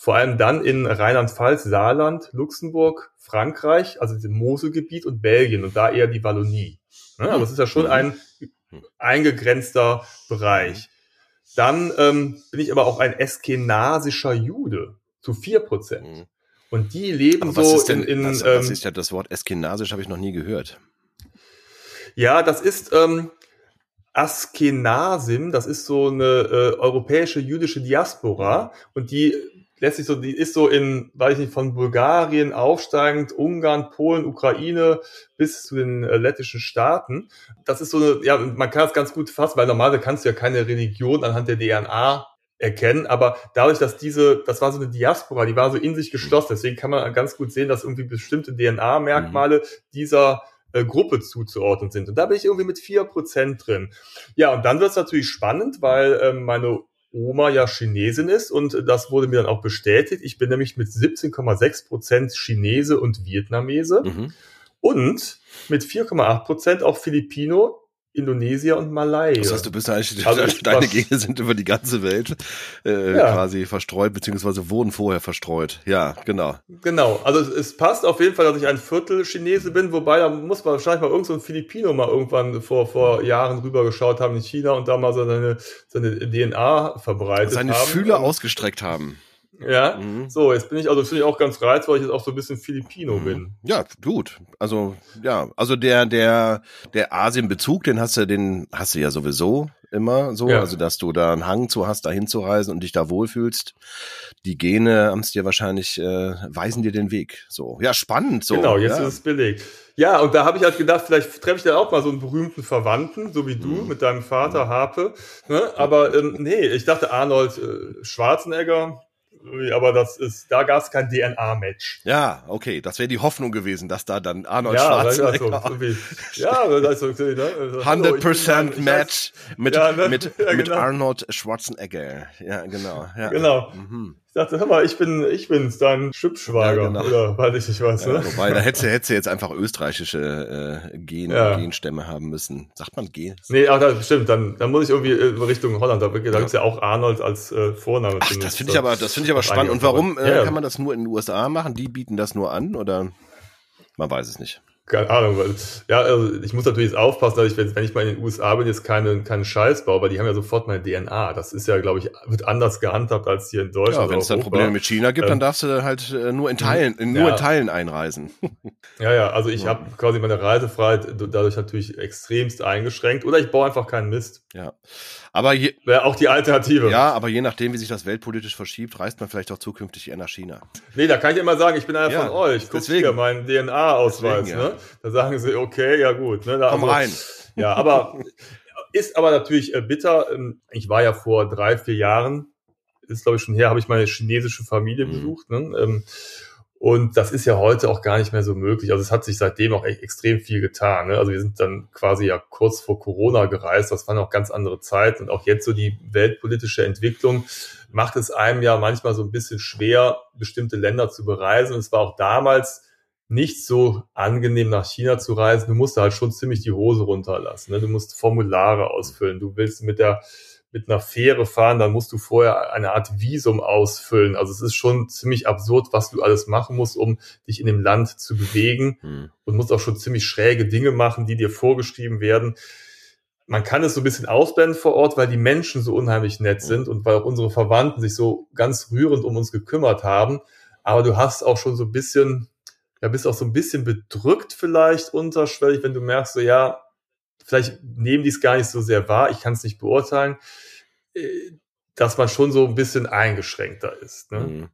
vor allem dann in Rheinland-Pfalz, Saarland, Luxemburg, Frankreich, also dem Moselgebiet und Belgien und da eher die Wallonie. Also das ist ja schon mhm. ein eingegrenzter Bereich. Dann ähm, bin ich aber auch ein eskenasischer Jude zu vier Prozent. Mhm. Und die leben aber so denn, in, in was, was ähm, ist ja das Wort eskenasisch habe ich noch nie gehört. Ja, das ist ähm, Askenasim, das ist so eine äh, europäische jüdische Diaspora und die lässt sich so, die ist so in, weiß ich nicht, von Bulgarien aufsteigend, Ungarn, Polen, Ukraine bis zu den äh, lettischen Staaten. Das ist so eine, ja, man kann es ganz gut fassen, weil normalerweise kannst du ja keine Religion anhand der DNA erkennen, aber dadurch, dass diese, das war so eine Diaspora, die war so in sich geschlossen, deswegen kann man ganz gut sehen, dass irgendwie bestimmte DNA-Merkmale mhm. dieser äh, Gruppe zuzuordnen sind. Und da bin ich irgendwie mit vier Prozent drin. Ja, und dann wird es natürlich spannend, weil ähm, meine Oma ja Chinesin ist und das wurde mir dann auch bestätigt. Ich bin nämlich mit 17,6 Prozent Chinese und Vietnamese mhm. und mit 4,8 Prozent auch Filipino, Indonesier und Malai. Das heißt, du bist eigentlich, also deine Gene sind über die ganze Welt äh, ja. quasi verstreut, beziehungsweise wurden vorher verstreut. Ja, genau. Genau, also es, es, passt auf jeden Fall, dass ich ein Viertel Chinese bin, wobei da muss man wahrscheinlich mal irgend so ein Filipino mal irgendwann vor, vor Jahren rübergeschaut haben in China und da mal so seine, seine DNA verbreitet seine haben. Seine Fühler ausgestreckt haben. Ja, mhm. so, jetzt bin ich, also finde ich auch ganz reiz, weil ich jetzt auch so ein bisschen Filipino mhm. bin. Ja, gut. Also, ja, also der, der, der Asien-Bezug, den hast du, den hast du ja sowieso immer so, ja. also dass du da einen Hang zu hast, da hinzureisen und dich da wohlfühlst. Die Gene haben es dir wahrscheinlich, äh, weisen dir den Weg. So, ja, spannend. So. Genau, jetzt ja. ist es belegt. Ja, und da habe ich halt gedacht, vielleicht treffe ich dann auch mal so einen berühmten Verwandten, so wie du mhm. mit deinem Vater mhm. Harpe. Ne? Aber ähm, nee, ich dachte Arnold äh, Schwarzenegger, aber das ist, da gab es kein DNA-Match. Ja, okay, das wäre die Hoffnung gewesen, dass da dann Arnold ja, Schwarzenegger... So, so ja, das ist okay, ne? 100% also, Match mit, ja, ne? mit, ja, genau. mit Arnold Schwarzenegger. Ja, genau. Ja. Genau. Mhm. Ich dachte, hör mal, ich bin, ich bin's, dein Schüppschwager. Ja, genau. Oder weiß ich nicht was. Ja, ne? Wobei, da hätte, hätte jetzt einfach österreichische äh, Gen, ja. Genstämme haben müssen. Sagt man Gen? Nee, ach, das stimmt. Dann, dann muss ich irgendwie äh, Richtung Holland. Da, da ja. gibt's ja auch Arnold als äh, Vorname. Ach, das finde ich aber, das finde ich aber spannend. Und warum äh, kann man das nur in den USA machen? Die bieten das nur an oder? Man weiß es nicht keine Ahnung, weil, ja, also ich muss natürlich jetzt aufpassen, dass ich, wenn, ich mal in den USA bin, jetzt keine, keinen Scheiß baue, weil die haben ja sofort meine DNA. Das ist ja, glaube ich, wird anders gehandhabt als hier in Deutschland. Ja, wenn es dann Probleme mit China gibt, ähm, dann darfst du halt äh, nur in Teilen, in, nur ja. in Teilen einreisen. Ja, ja, also ich ja. habe quasi meine Reisefreiheit dadurch natürlich extremst eingeschränkt oder ich baue einfach keinen Mist. Ja. Aber je, Wäre auch die Alternative. Ja, aber je nachdem, wie sich das weltpolitisch verschiebt, reist man vielleicht auch zukünftig eher nach China. Nee, da kann ich immer sagen, ich bin einer ja, von euch. Guck hier, mein DNA-Ausweis. Ja. Ne? Da sagen sie, okay, ja gut. Ne? Da, Komm also, rein. Ja, aber ist aber natürlich äh, bitter. Ähm, ich war ja vor drei, vier Jahren, ist glaube ich schon her, habe ich meine chinesische Familie mhm. besucht. Ne? Und das ist ja heute auch gar nicht mehr so möglich. Also es hat sich seitdem auch echt extrem viel getan. Ne? Also wir sind dann quasi ja kurz vor Corona gereist. Das waren auch ganz andere Zeiten. Und auch jetzt so die weltpolitische Entwicklung macht es einem ja manchmal so ein bisschen schwer, bestimmte Länder zu bereisen. Und es war auch damals nicht so angenehm nach China zu reisen. Du musst halt schon ziemlich die Hose runterlassen. Ne? Du musst Formulare ausfüllen. Du willst mit der mit einer Fähre fahren, dann musst du vorher eine Art Visum ausfüllen. Also es ist schon ziemlich absurd, was du alles machen musst, um dich in dem Land zu bewegen hm. und musst auch schon ziemlich schräge Dinge machen, die dir vorgeschrieben werden. Man kann es so ein bisschen ausblenden vor Ort, weil die Menschen so unheimlich nett hm. sind und weil auch unsere Verwandten sich so ganz rührend um uns gekümmert haben. Aber du hast auch schon so ein bisschen, ja, bist auch so ein bisschen bedrückt vielleicht unterschwellig, wenn du merkst, so ja, vielleicht nehmen die es gar nicht so sehr wahr, ich kann es nicht beurteilen, äh, dass man schon so ein bisschen eingeschränkter ist. Ne? Mhm.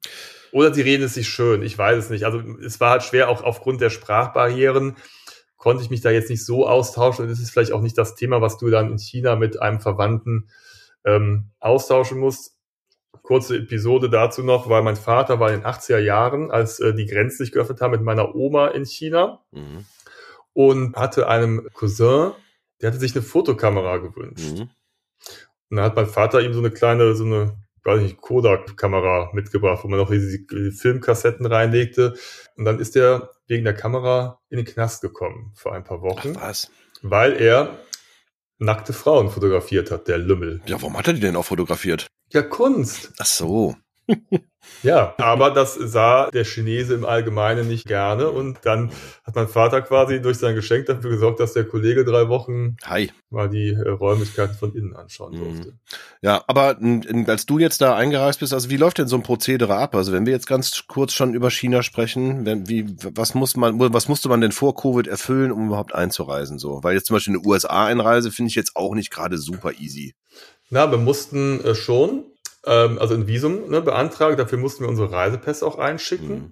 Oder sie reden es sich schön, ich weiß es nicht. Also es war halt schwer, auch aufgrund der Sprachbarrieren konnte ich mich da jetzt nicht so austauschen. Und es ist vielleicht auch nicht das Thema, was du dann in China mit einem Verwandten ähm, austauschen musst. Kurze Episode dazu noch, weil mein Vater war in den 80er Jahren, als äh, die Grenzen sich geöffnet haben, mit meiner Oma in China mhm. und hatte einem Cousin, der hatte sich eine Fotokamera gewünscht. Mhm. Und dann hat mein Vater ihm so eine kleine, so eine, weiß nicht, Kodak-Kamera mitgebracht, wo man noch diese Filmkassetten reinlegte. Und dann ist er wegen der Kamera in den Knast gekommen vor ein paar Wochen. Ach, was? Weil er nackte Frauen fotografiert hat, der Lümmel. Ja, warum hat er die denn auch fotografiert? Ja, Kunst. Ach so. Ja, aber das sah der Chinese im Allgemeinen nicht gerne und dann hat mein Vater quasi durch sein Geschenk dafür gesorgt, dass der Kollege drei Wochen Hi. mal die äh, Räumlichkeiten von innen anschauen mhm. durfte. Ja, aber als du jetzt da eingereist bist, also wie läuft denn so ein Prozedere ab? Also wenn wir jetzt ganz kurz schon über China sprechen, wenn, wie, was muss man, was musste man denn vor Covid erfüllen, um überhaupt einzureisen? So, weil jetzt zum Beispiel eine USA-Einreise finde ich jetzt auch nicht gerade super easy. Na, wir mussten äh, schon ähm, also ein Visum ne, beantragen. Dafür mussten wir unsere Reisepässe auch einschicken. Mhm.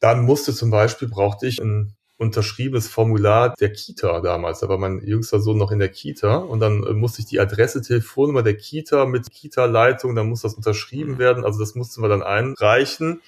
Dann musste zum Beispiel, brauchte ich ein unterschriebenes Formular der Kita damals. Da war mein jüngster Sohn noch in der Kita und dann äh, musste ich die Adresse, Telefonnummer der Kita mit Kita-Leitung, dann muss das unterschrieben mhm. werden. Also das mussten wir dann einreichen.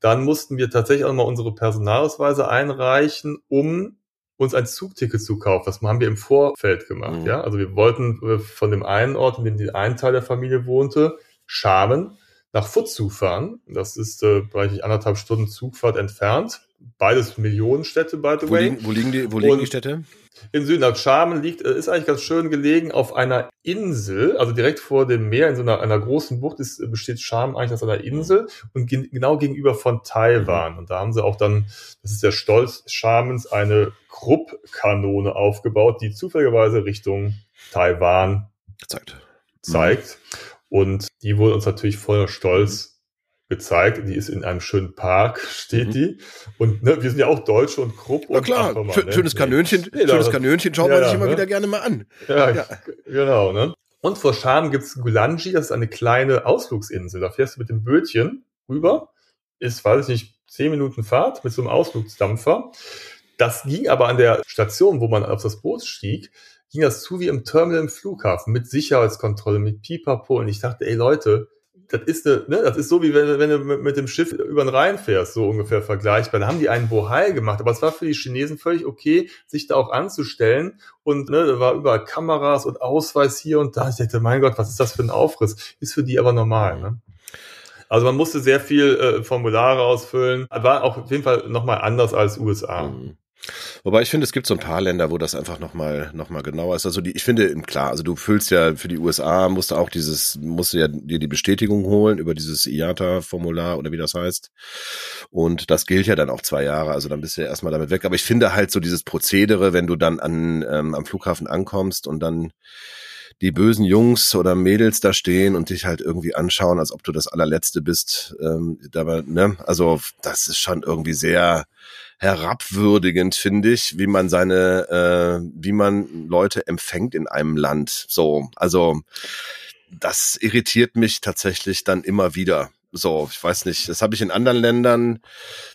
Dann mussten wir tatsächlich auch mal unsere Personalausweise einreichen, um uns ein Zugticket zu kaufen. Das haben wir im Vorfeld gemacht. Mhm. Ja, also wir wollten äh, von dem einen Ort, in dem die ein Teil der Familie wohnte, Schamen nach Futsu fahren. Das ist äh, ich anderthalb Stunden Zugfahrt entfernt. Beides Millionenstädte, by the wo way. Liegen, wo liegen die, wo liegen die Städte? In Süden. Also Schamen liegt, äh, ist eigentlich ganz schön gelegen auf einer Insel, also direkt vor dem Meer, in so einer, einer großen Bucht ist, besteht Schamen eigentlich aus einer Insel und ge genau gegenüber von Taiwan. Und da haben sie auch dann, das ist der Stolz Schamens, eine Krupp-Kanone aufgebaut, die zufälligerweise Richtung Taiwan zeigt. zeigt. Mhm. Und die wurde uns natürlich voller Stolz gezeigt. Die ist in einem schönen Park, steht mhm. die. Und ne, wir sind ja auch Deutsche und Krupp. Na klar, mal, ne? schönes Kanönchen, nee, schönes Kanönchen schaut ja, man sich immer ne? wieder gerne mal an. Ja, ja. genau. Ne? Und vor Scham gibt's Gulanji, das ist eine kleine Ausflugsinsel. Da fährst du mit dem Bötchen rüber, ist, weiß ich nicht, zehn Minuten Fahrt mit so einem Ausflugsdampfer. Das ging aber an der Station, wo man auf das Boot stieg, ging das zu wie im Terminal im Flughafen mit Sicherheitskontrolle, mit Pipapo. Und ich dachte, ey Leute, das ist eine, ne, das ist so wie wenn, wenn du mit dem Schiff über den Rhein fährst, so ungefähr vergleichbar. Da haben die einen Bohai gemacht, aber es war für die Chinesen völlig okay, sich da auch anzustellen. Und ne, da war überall Kameras und Ausweis hier und da. Ich dachte, mein Gott, was ist das für ein Aufriss? Ist für die aber normal. Ne? Also man musste sehr viel äh, Formulare ausfüllen. War auch auf jeden Fall nochmal anders als USA. Mhm. Wobei ich finde, es gibt so ein paar Länder, wo das einfach nochmal noch mal genauer ist. Also die, ich finde, klar, also du füllst ja für die USA, musst du auch dieses, musst du ja dir die Bestätigung holen über dieses IATA-Formular oder wie das heißt. Und das gilt ja dann auch zwei Jahre, also dann bist du ja erstmal damit weg. Aber ich finde halt so dieses Prozedere, wenn du dann an, ähm, am Flughafen ankommst und dann die bösen Jungs oder Mädels da stehen und dich halt irgendwie anschauen, als ob du das allerletzte bist. Ähm, dabei, ne? Also das ist schon irgendwie sehr herabwürdigend, finde ich, wie man seine, äh, wie man Leute empfängt in einem Land. So, also das irritiert mich tatsächlich dann immer wieder. So, ich weiß nicht, das habe ich in anderen Ländern,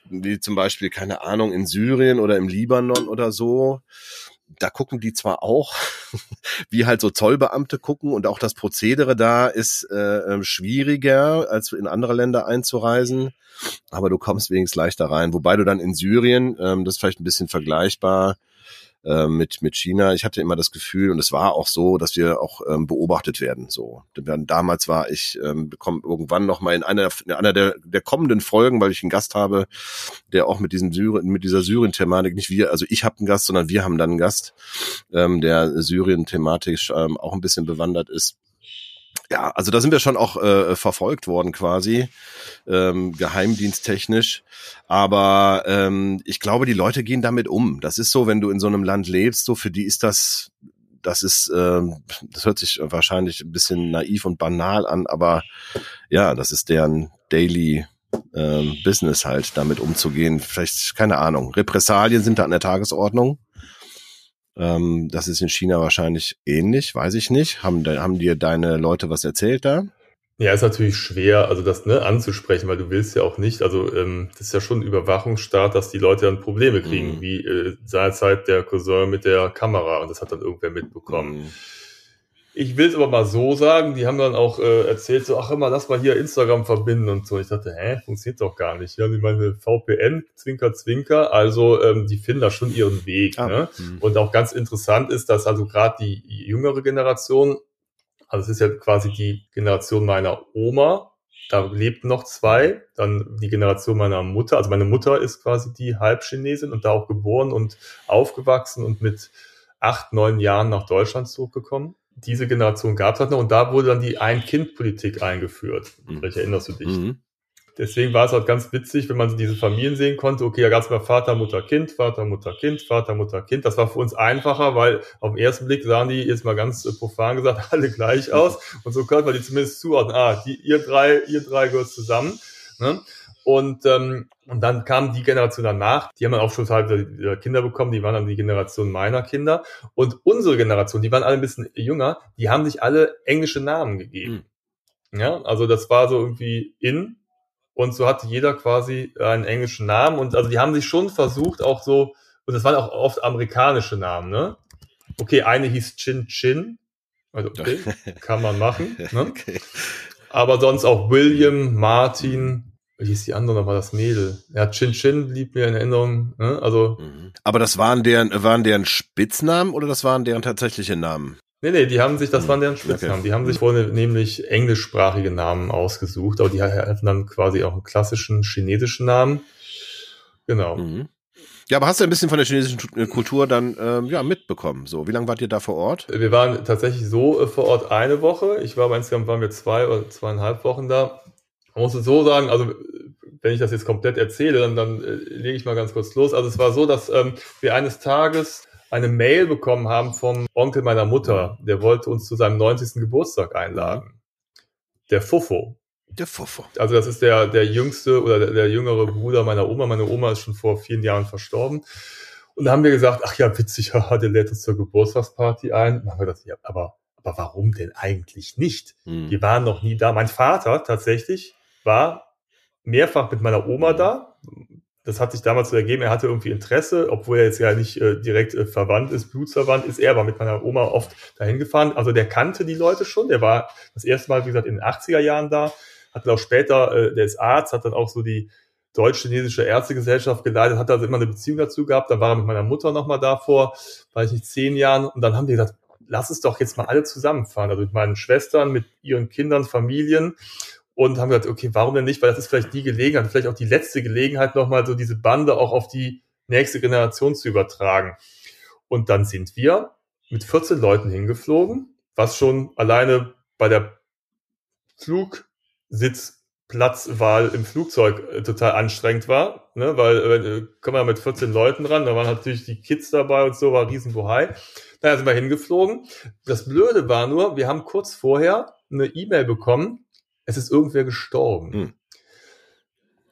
wie zum Beispiel, keine Ahnung, in Syrien oder im Libanon oder so da gucken die zwar auch, wie halt so Zollbeamte gucken und auch das Prozedere da ist äh, ähm, schwieriger, als in andere Länder einzureisen, aber du kommst wenigstens leichter rein. Wobei du dann in Syrien, ähm, das ist vielleicht ein bisschen vergleichbar, äh, mit, mit China. Ich hatte immer das Gefühl, und es war auch so, dass wir auch ähm, beobachtet werden. So, damals war ich, ähm, bekomme irgendwann noch mal in einer, in einer der, der kommenden Folgen, weil ich einen Gast habe, der auch mit diesem Syrien, mit dieser Syrien-Thematik, nicht wir, also ich habe einen Gast, sondern wir haben dann einen Gast, ähm, der Syrien-thematisch ähm, auch ein bisschen bewandert ist ja, also da sind wir schon auch äh, verfolgt worden quasi, ähm, geheimdiensttechnisch. Aber ähm, ich glaube, die Leute gehen damit um. Das ist so, wenn du in so einem Land lebst, so für die ist das, das ist, ähm, das hört sich wahrscheinlich ein bisschen naiv und banal an, aber ja, das ist deren Daily ähm, Business halt, damit umzugehen. Vielleicht, keine Ahnung, Repressalien sind da an der Tagesordnung. Ähm, das ist in China wahrscheinlich ähnlich, weiß ich nicht. Haben, haben dir deine Leute was erzählt da? Ja, ist natürlich schwer, also das ne, anzusprechen, weil du willst ja auch nicht, also ähm, das ist ja schon ein Überwachungsstaat, dass die Leute dann Probleme kriegen, mhm. wie äh, seinerzeit der Cousin mit der Kamera und das hat dann irgendwer mitbekommen. Mhm. Ich will es aber mal so sagen, die haben dann auch äh, erzählt, so, ach immer, lass mal hier Instagram verbinden und so. Ich dachte, hä, funktioniert doch gar nicht. Ja, die meine VPN, Zwinker, Zwinker, also ähm, die finden da schon ihren Weg. Ah, ne? Mh. Und auch ganz interessant ist, dass also gerade die jüngere Generation, also es ist ja quasi die Generation meiner Oma, da lebten noch zwei, dann die Generation meiner Mutter, also meine Mutter ist quasi die Halbchinesin und da auch geboren und aufgewachsen und mit acht, neun Jahren nach Deutschland zurückgekommen diese Generation gab es halt noch und da wurde dann die Ein-Kind-Politik eingeführt. Mhm. Vielleicht erinnerst du dich. Mhm. Deswegen war es halt ganz witzig, wenn man diese Familien sehen konnte. Okay, da gab es mal Vater, Mutter, Kind, Vater, Mutter, Kind, Vater, Mutter, Kind. Das war für uns einfacher, weil auf den ersten Blick sahen die jetzt mal ganz äh, profan gesagt alle gleich aus. Und so konnte man die zumindest zuordnen. Ah, die, ihr drei, ihr drei gehört zusammen. Ne? Und, ähm, und dann kam die Generation danach, die haben dann auch schon halt Kinder bekommen, die waren dann die Generation meiner Kinder. Und unsere Generation, die waren alle ein bisschen jünger, die haben sich alle englische Namen gegeben. Mhm. Ja, also das war so irgendwie in. Und so hatte jeder quasi einen englischen Namen. Und also die haben sich schon versucht, auch so, und das waren auch oft amerikanische Namen, ne? Okay, eine hieß Chin Chin. Also okay, kann man machen. Ne? Okay. Aber sonst auch William, Martin, wie hieß die andere nochmal, das Mädel? Ja, Chin Chin blieb mir in Erinnerung. Ne? Also. Mhm. Aber das waren deren, waren deren Spitznamen oder das waren deren tatsächliche Namen? Nee, nee, die haben sich, das mhm. waren deren Spitznamen. Okay. Die haben sich vorne nämlich englischsprachige Namen ausgesucht, aber die hatten dann quasi auch einen klassischen chinesischen Namen. Genau. Mhm. Ja, aber hast du ein bisschen von der chinesischen äh, Kultur dann ähm, ja mitbekommen? So, wie lange wart ihr da vor Ort? Wir waren tatsächlich so äh, vor Ort eine Woche. Ich war bei insgesamt waren wir zwei oder zweieinhalb Wochen da. Man muss es so sagen, also wenn ich das jetzt komplett erzähle, dann, dann äh, lege ich mal ganz kurz los. Also es war so, dass ähm, wir eines Tages eine Mail bekommen haben vom Onkel meiner Mutter. Der wollte uns zu seinem 90. Geburtstag einladen. Der Fuffo. Der Fuffo. Also das ist der, der jüngste oder der, der jüngere Bruder meiner Oma. Meine Oma ist schon vor vielen Jahren verstorben. Und da haben wir gesagt, ach ja, witzig, haha, der lädt uns zur Geburtstagsparty ein. Und dann haben wir gedacht, ja, aber, aber warum denn eigentlich nicht? Hm. Wir waren noch nie da. Mein Vater tatsächlich war mehrfach mit meiner Oma da. Das hat sich damals so ergeben, er hatte irgendwie Interesse, obwohl er jetzt ja nicht äh, direkt äh, verwandt ist, blutsverwandt ist er, aber mit meiner Oma oft dahin gefahren. Also der kannte die Leute schon, der war das erste Mal, wie gesagt, in den 80er Jahren da, hat dann auch später, äh, der ist Arzt, hat dann auch so die deutsch-chinesische Ärztegesellschaft geleitet, hat also immer eine Beziehung dazu gehabt. Dann war er mit meiner Mutter nochmal da vor, weiß ich nicht, zehn Jahren. Und dann haben die gesagt, lass es doch jetzt mal alle zusammenfahren. Also mit meinen Schwestern, mit ihren Kindern, Familien. Und haben gesagt, okay, warum denn nicht? Weil das ist vielleicht die Gelegenheit, vielleicht auch die letzte Gelegenheit, nochmal so diese Bande auch auf die nächste Generation zu übertragen. Und dann sind wir mit 14 Leuten hingeflogen, was schon alleine bei der Flugsitzplatzwahl im Flugzeug äh, total anstrengend war, ne? weil äh, kommen wir mit 14 Leuten ran, da waren natürlich die Kids dabei und so, war riesen Bohai. Naja, sind wir hingeflogen. Das Blöde war nur, wir haben kurz vorher eine E-Mail bekommen, es ist irgendwer gestorben. Hm.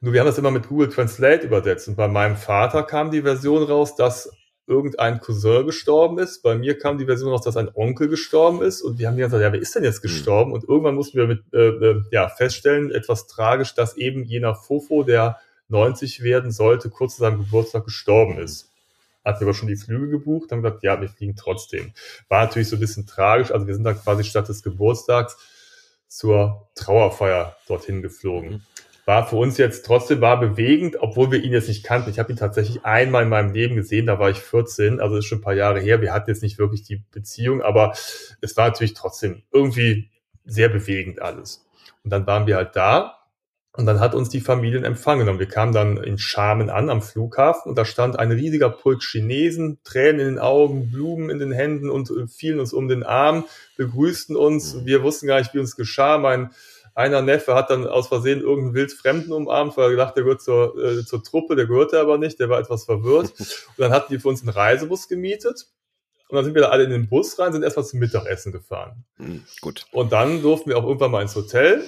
Nur wir haben das immer mit Google Translate übersetzt. Und bei meinem Vater kam die Version raus, dass irgendein Cousin gestorben ist. Bei mir kam die Version raus, dass ein Onkel gestorben ist. Und wir haben gesagt, ja, wer ist denn jetzt hm. gestorben? Hm. Und irgendwann mussten wir mit, äh, äh, ja, feststellen, etwas tragisch, dass eben jener Fofo, der 90 werden sollte, kurz zu seinem Geburtstag gestorben ist. Hatten wir aber schon die Flüge gebucht, haben gesagt, ja, wir fliegen trotzdem. War natürlich so ein bisschen tragisch. Also wir sind dann quasi statt des Geburtstags zur Trauerfeier dorthin geflogen. Mhm. War für uns jetzt trotzdem war bewegend, obwohl wir ihn jetzt nicht kannten. Ich habe ihn tatsächlich einmal in meinem Leben gesehen, da war ich 14, also ist schon ein paar Jahre her. Wir hatten jetzt nicht wirklich die Beziehung, aber es war natürlich trotzdem irgendwie sehr bewegend alles. Und dann waren wir halt da und dann hat uns die Familien empfangen und wir kamen dann in Schamen an am Flughafen und da stand ein riesiger Pulk Chinesen, Tränen in den Augen, Blumen in den Händen und äh, fielen uns um den Arm, begrüßten uns. Mhm. Wir wussten gar nicht, wie uns geschah. Mein einer Neffe hat dann aus Versehen irgendeinen wildfremden umarmt, weil er gedacht, der gehört zur, äh, zur Truppe, der gehörte aber nicht, der war etwas verwirrt. Und dann hatten die für uns einen Reisebus gemietet. Und dann sind wir da alle in den Bus rein, sind erstmal zum Mittagessen gefahren. Mhm, gut. Und dann durften wir auch irgendwann mal ins Hotel.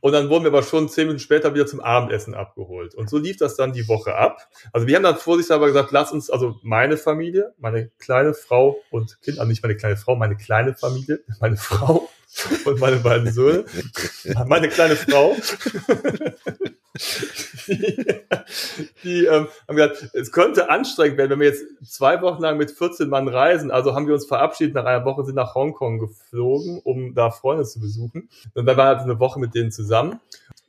Und dann wurden wir aber schon zehn Minuten später wieder zum Abendessen abgeholt. Und so lief das dann die Woche ab. Also wir haben dann vorsichtshalber gesagt, lass uns, also meine Familie, meine kleine Frau und Kind, also nicht meine kleine Frau, meine kleine Familie, meine Frau und meine beiden Söhne, meine kleine Frau, die, die ähm, haben gesagt, es könnte anstrengend werden, wenn wir jetzt zwei Wochen lang mit 14 Mann reisen. Also haben wir uns verabschiedet nach einer Woche, sind nach Hongkong geflogen, um da Freunde zu besuchen. Und dann war halt eine Woche mit denen zusammen.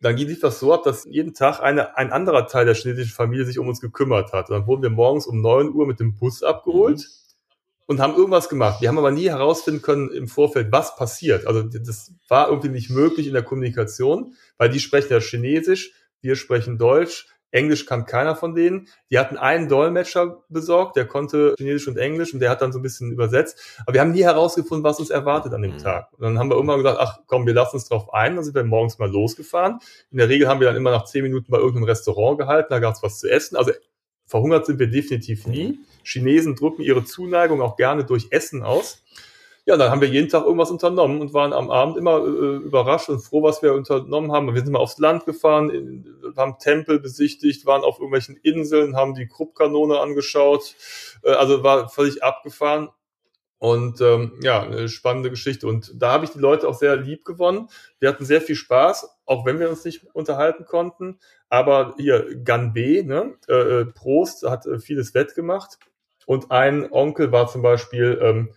Dann ging das so ab, dass jeden Tag eine, ein anderer Teil der chinesischen Familie sich um uns gekümmert hat. Und dann wurden wir morgens um neun Uhr mit dem Bus abgeholt. Mhm und haben irgendwas gemacht. Wir haben aber nie herausfinden können im Vorfeld, was passiert. Also das war irgendwie nicht möglich in der Kommunikation, weil die sprechen ja Chinesisch, wir sprechen Deutsch. Englisch kann keiner von denen. Die hatten einen Dolmetscher besorgt, der konnte Chinesisch und Englisch und der hat dann so ein bisschen übersetzt. Aber wir haben nie herausgefunden, was uns erwartet an dem mhm. Tag. Und dann haben wir irgendwann gesagt, ach komm, wir lassen uns drauf ein. Dann sind wir morgens mal losgefahren. In der Regel haben wir dann immer nach zehn Minuten bei irgendeinem Restaurant gehalten, da gab es was zu essen. Also verhungert sind wir definitiv nie. Mhm. Chinesen drücken ihre Zuneigung auch gerne durch Essen aus. Ja, dann haben wir jeden Tag irgendwas unternommen und waren am Abend immer äh, überrascht und froh, was wir unternommen haben. Wir sind mal aufs Land gefahren, in, haben Tempel besichtigt, waren auf irgendwelchen Inseln, haben die Kruppkanone angeschaut. Äh, also war völlig abgefahren. Und ähm, ja, eine spannende Geschichte. Und da habe ich die Leute auch sehr lieb gewonnen. Wir hatten sehr viel Spaß, auch wenn wir uns nicht unterhalten konnten. Aber hier, Gan B, ne? Äh, äh Prost, hat äh, vieles wettgemacht. Und ein Onkel war zum Beispiel ähm,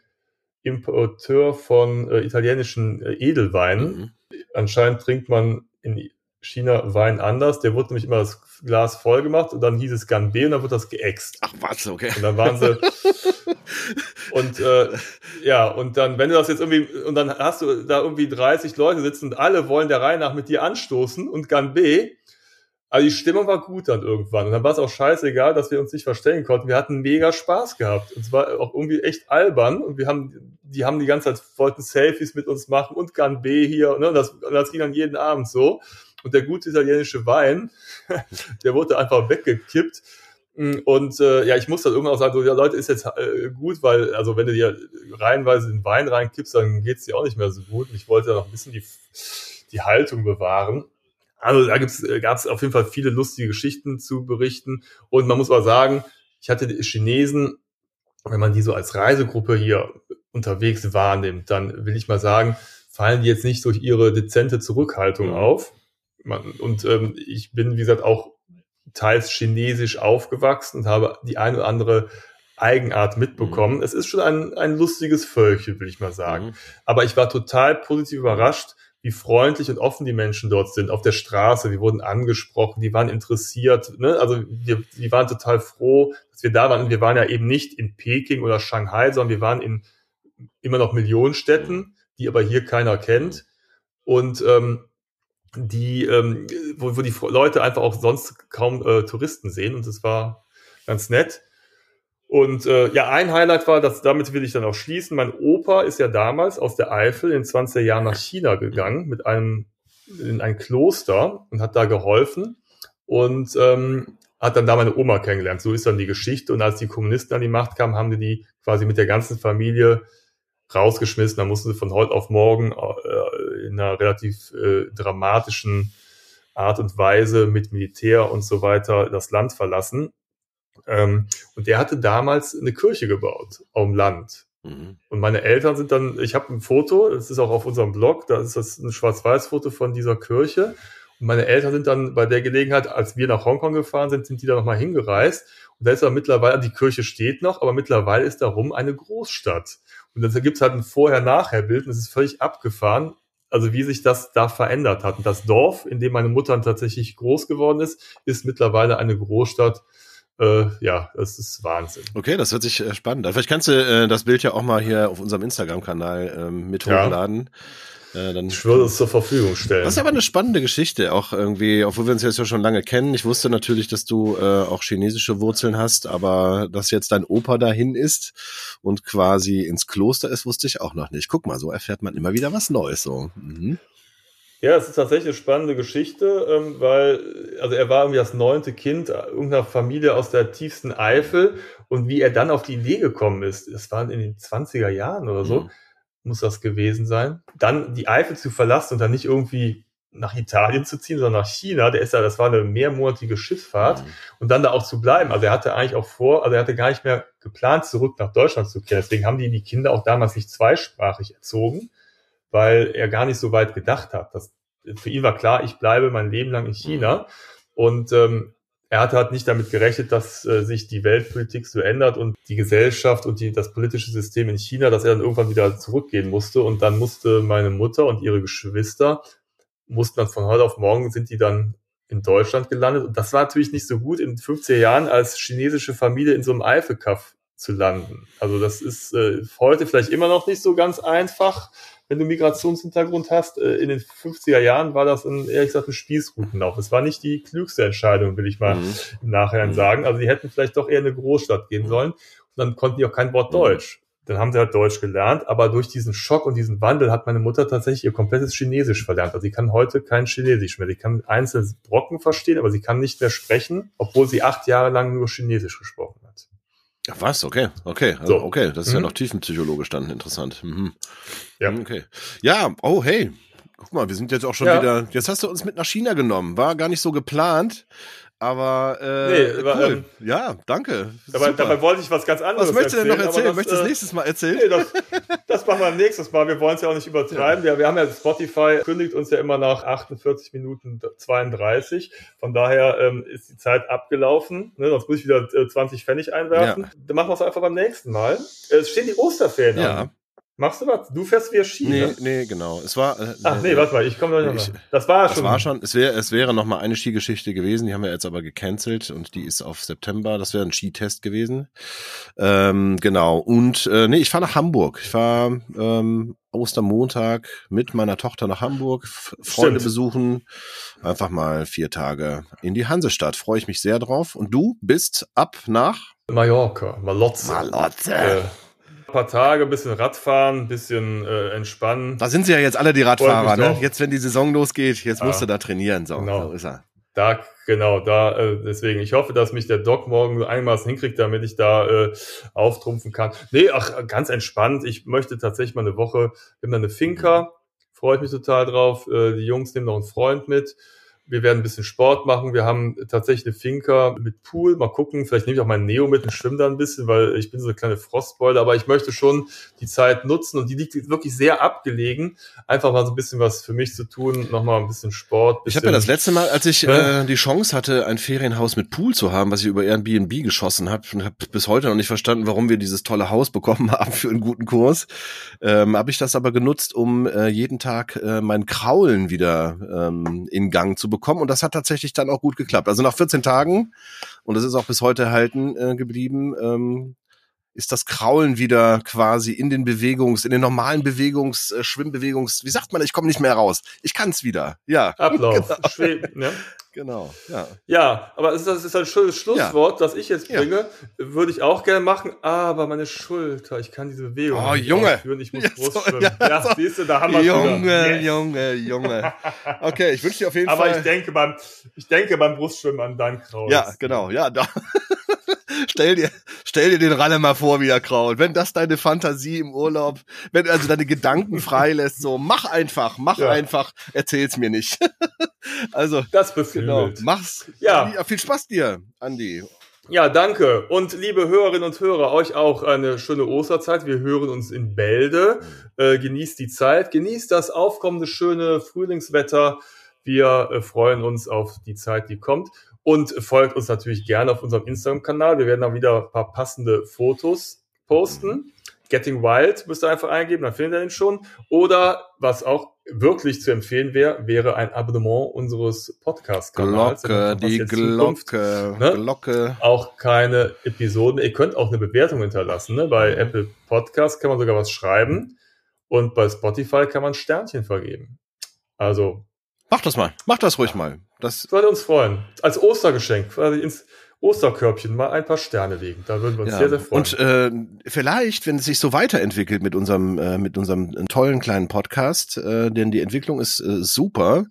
Importeur von äh, italienischen äh, Edelweinen. Mhm. Anscheinend trinkt man in China Wein anders. Der wurde nämlich immer das Glas voll gemacht und dann hieß es Gan B und dann wird das geäxt. Ach was, okay. Und dann waren sie und äh, ja und dann wenn du das jetzt irgendwie und dann hast du da irgendwie 30 Leute sitzen und alle wollen der Reihe nach mit dir anstoßen und Gan B aber die Stimmung war gut dann irgendwann. Und dann war es auch scheißegal, dass wir uns nicht verstehen konnten. Wir hatten mega Spaß gehabt. Und es war auch irgendwie echt albern. Und wir haben, die haben die ganze Zeit, wollten Selfies mit uns machen und Gan B hier. Ne? Und das, das ging dann jeden Abend so. Und der gute italienische Wein, der wurde einfach weggekippt. Und äh, ja, ich muss dann irgendwann auch sagen, so, ja Leute, ist jetzt äh, gut, weil, also wenn du dir reihenweise den Wein reinkippst, dann geht's dir auch nicht mehr so gut. Und ich wollte ja noch ein bisschen die, die Haltung bewahren. Also da gibt's, äh, gab es auf jeden Fall viele lustige Geschichten zu berichten. Und man muss aber sagen, ich hatte die Chinesen, wenn man die so als Reisegruppe hier unterwegs wahrnimmt, dann will ich mal sagen, fallen die jetzt nicht durch ihre dezente Zurückhaltung mhm. auf. Man, und ähm, ich bin, wie gesagt, auch teils chinesisch aufgewachsen und habe die eine oder andere Eigenart mitbekommen. Mhm. Es ist schon ein, ein lustiges Völkchen, will ich mal sagen. Mhm. Aber ich war total positiv überrascht, wie freundlich und offen die Menschen dort sind auf der Straße. Wir wurden angesprochen, die waren interessiert. Ne? Also wir, die waren total froh, dass wir da waren. Und wir waren ja eben nicht in Peking oder Shanghai, sondern wir waren in immer noch Millionenstädten, die aber hier keiner kennt. Und ähm, die, ähm, wo, wo die Leute einfach auch sonst kaum äh, Touristen sehen und das war ganz nett. Und äh, ja, ein Highlight war, dass damit will ich dann auch schließen. Mein Opa ist ja damals aus der Eifel in 20er Jahren nach China gegangen mit einem in ein Kloster und hat da geholfen und ähm, hat dann da meine Oma kennengelernt. So ist dann die Geschichte. Und als die Kommunisten an die Macht kamen, haben die die quasi mit der ganzen Familie rausgeschmissen. Da mussten sie von heute auf morgen äh, in einer relativ äh, dramatischen Art und Weise mit Militär und so weiter das Land verlassen. Ähm, und der hatte damals eine Kirche gebaut auf dem Land. Mhm. Und meine Eltern sind dann, ich habe ein Foto, das ist auch auf unserem Blog, da ist das ein Schwarz-Weiß-Foto von dieser Kirche. Und meine Eltern sind dann bei der Gelegenheit, als wir nach Hongkong gefahren sind, sind die da nochmal hingereist. Und da ist aber mittlerweile, die Kirche steht noch, aber mittlerweile ist darum eine Großstadt. Und da gibt es halt ein Vorher-Nachher-Bild und es ist völlig abgefahren, also wie sich das da verändert hat. Und das Dorf, in dem meine Mutter tatsächlich groß geworden ist, ist mittlerweile eine Großstadt, äh, ja, das ist Wahnsinn. Okay, das hört sich äh, spannend an. Vielleicht kannst du äh, das Bild ja auch mal hier auf unserem Instagram-Kanal ähm, mit ja. hochladen. Äh, dann ich würde es zur Verfügung stellen. Das ist aber eine spannende Geschichte, auch irgendwie, obwohl wir uns jetzt ja schon lange kennen. Ich wusste natürlich, dass du äh, auch chinesische Wurzeln hast, aber dass jetzt dein Opa dahin ist und quasi ins Kloster ist, wusste ich auch noch nicht. Guck mal, so erfährt man immer wieder was Neues. So. Mhm. Ja, es ist tatsächlich eine spannende Geschichte, ähm, weil, also er war irgendwie das neunte Kind irgendeiner Familie aus der tiefsten Eifel und wie er dann auf die Idee gekommen ist, das war in den 20er Jahren oder so, mhm. muss das gewesen sein, dann die Eifel zu verlassen und dann nicht irgendwie nach Italien zu ziehen, sondern nach China. Der ist ja, das war eine mehrmonatige Schifffahrt mhm. und dann da auch zu bleiben. Also er hatte eigentlich auch vor, also er hatte gar nicht mehr geplant, zurück nach Deutschland zu kehren. Deswegen haben die die Kinder auch damals nicht zweisprachig erzogen weil er gar nicht so weit gedacht hat. Das, für ihn war klar, ich bleibe mein Leben lang in China. Mhm. Und ähm, er hatte halt nicht damit gerechnet, dass äh, sich die Weltpolitik so ändert und die Gesellschaft und die, das politische System in China, dass er dann irgendwann wieder zurückgehen musste. Und dann musste meine Mutter und ihre Geschwister, mussten dann von heute auf morgen, sind die dann in Deutschland gelandet. Und das war natürlich nicht so gut in 50er Jahren als chinesische Familie in so einem Eifelkaff zu landen. Also das ist äh, heute vielleicht immer noch nicht so ganz einfach, wenn du Migrationshintergrund hast. Äh, in den 50er Jahren war das ein, ehrlich gesagt ein Spießrutenlauf. Es war nicht die klügste Entscheidung, will ich mal mhm. im Nachhinein mhm. sagen. Also die hätten vielleicht doch eher in eine Großstadt gehen sollen. Und dann konnten die auch kein Wort mhm. Deutsch. Dann haben sie halt Deutsch gelernt, aber durch diesen Schock und diesen Wandel hat meine Mutter tatsächlich ihr komplettes Chinesisch verlernt. Also sie kann heute kein Chinesisch mehr. Sie kann einzelne Brocken verstehen, aber sie kann nicht mehr sprechen, obwohl sie acht Jahre lang nur Chinesisch gesprochen hat. Ach was, okay, okay, also, so. okay, das ist mhm. ja noch tiefenpsychologisch dann interessant. Mhm. Ja. Okay. Ja, oh hey, guck mal, wir sind jetzt auch schon ja. wieder, jetzt hast du uns mit nach China genommen, war gar nicht so geplant, aber äh, nee, aber, cool. Ähm, ja, danke. Dabei, dabei, wollte ich was ganz anderes Was möchtest du denn noch erzählen? Das, möchtest du das äh, nächstes Mal erzählen? Nee, das, das machen wir nächstes Mal. Wir wollen es ja auch nicht übertreiben. Ja. Wir, wir haben ja Spotify kündigt uns ja immer nach 48 Minuten 32. Von daher ähm, ist die Zeit abgelaufen. Ne? Sonst muss ich wieder äh, 20 Pfennig einwerfen. Ja. Dann machen wir es einfach beim nächsten Mal. Es stehen die Osterferien ja. an. Machst du was? Du fährst wieder Ski, Nee, ne? nee, genau. Es war. Äh, Ach nee, warte mal, ich komme noch nicht. Das war das schon. Das war schon. Es wäre, es wäre noch mal eine Skigeschichte gewesen. Die haben wir jetzt aber gecancelt und die ist auf September. Das wäre ein Skitest gewesen. Ähm, genau. Und äh, nee, ich fahre nach Hamburg. Ich fahre ähm, Ostermontag mit meiner Tochter nach Hamburg, Freunde Stimmt. besuchen, einfach mal vier Tage in die Hansestadt. Freue ich mich sehr drauf. Und du bist ab nach Mallorca, Malotze. Malotze. Äh, paar Tage, bisschen Radfahren, bisschen äh, entspannen. Da sind sie ja jetzt alle die Radfahrer, ne? Jetzt, wenn die Saison losgeht, jetzt ja. musst du da trainieren. So, genau. so ist er. Da, genau, da, äh, deswegen, ich hoffe, dass mich der Doc morgen einigermaßen hinkriegt, damit ich da äh, auftrumpfen kann. Nee, ach, ganz entspannt. Ich möchte tatsächlich mal eine Woche, da eine Finca, freue ich mich total drauf. Äh, die Jungs nehmen noch einen Freund mit. Wir werden ein bisschen Sport machen. Wir haben tatsächlich eine Finca mit Pool. Mal gucken. Vielleicht nehme ich auch meinen Neo mit und schwimme da ein bisschen, weil ich bin so eine kleine Frostbeule. Aber ich möchte schon die Zeit nutzen und die liegt wirklich sehr abgelegen. Einfach mal so ein bisschen was für mich zu tun. Nochmal ein bisschen Sport. Bisschen, ich habe ja das letzte Mal, als ich äh, die Chance hatte, ein Ferienhaus mit Pool zu haben, was ich über Airbnb geschossen habe und habe bis heute noch nicht verstanden, warum wir dieses tolle Haus bekommen haben für einen guten Kurs, ähm, habe ich das aber genutzt, um äh, jeden Tag äh, mein Kraulen wieder ähm, in Gang zu bekommen bekommen und das hat tatsächlich dann auch gut geklappt. Also nach 14 Tagen und das ist auch bis heute erhalten äh, geblieben, ähm, ist das Kraulen wieder quasi in den Bewegungs, in den normalen Bewegungs, äh, Schwimmbewegungs, wie sagt man, ich komme nicht mehr raus. Ich kann's wieder. Ja. Ablauf. Genau. Schweben, ja. Genau, ja. Ja, aber das ist ein schönes Schlusswort, ja. das ich jetzt bringe. Ja. Würde ich auch gerne machen, aber meine Schulter, ich kann diese Bewegung oh, nicht Junge. ausführen, ich muss ja, Brust schwimmen. Ja, ja so. siehst du, da haben wir Junge, yes. Junge, Junge. Okay, ich wünsche dir auf jeden aber Fall. Aber ich denke beim, ich denke beim Brustschwimmen an dein Kraus. Ja, genau, ja, da. stell dir, stell dir den Ralle mal vor, wie er kraut. Wenn das deine Fantasie im Urlaub, wenn also deine Gedanken freilässt, so mach einfach, mach ja. einfach, erzähl's mir nicht. also das beflügelt. Genau, mach's. Ja. Viel Spaß dir, Andi. Ja, danke. Und liebe Hörerinnen und Hörer, euch auch eine schöne Osterzeit. Wir hören uns in Bälde. Äh, genießt die Zeit, genießt das aufkommende schöne Frühlingswetter. Wir äh, freuen uns auf die Zeit, die kommt. Und folgt uns natürlich gerne auf unserem Instagram-Kanal. Wir werden da wieder ein paar passende Fotos posten. Getting Wild müsst ihr einfach eingeben, dann findet ihr den schon. Oder was auch wirklich zu empfehlen wäre, wäre ein Abonnement unseres Podcast-Kanals. Glocke, die Glocke, ne? Glocke. Auch keine Episoden. Ihr könnt auch eine Bewertung hinterlassen. Ne? Bei mhm. Apple Podcast kann man sogar was schreiben. Und bei Spotify kann man Sternchen vergeben. Also. Mach das mal. Mach das ruhig mal. Das würde uns freuen. Als Ostergeschenk, quasi ins Osterkörbchen mal ein paar Sterne legen. Da würden wir uns ja. sehr, sehr freuen. Und äh, vielleicht, wenn es sich so weiterentwickelt mit unserem, äh, mit unserem tollen kleinen Podcast, äh, denn die Entwicklung ist äh, super,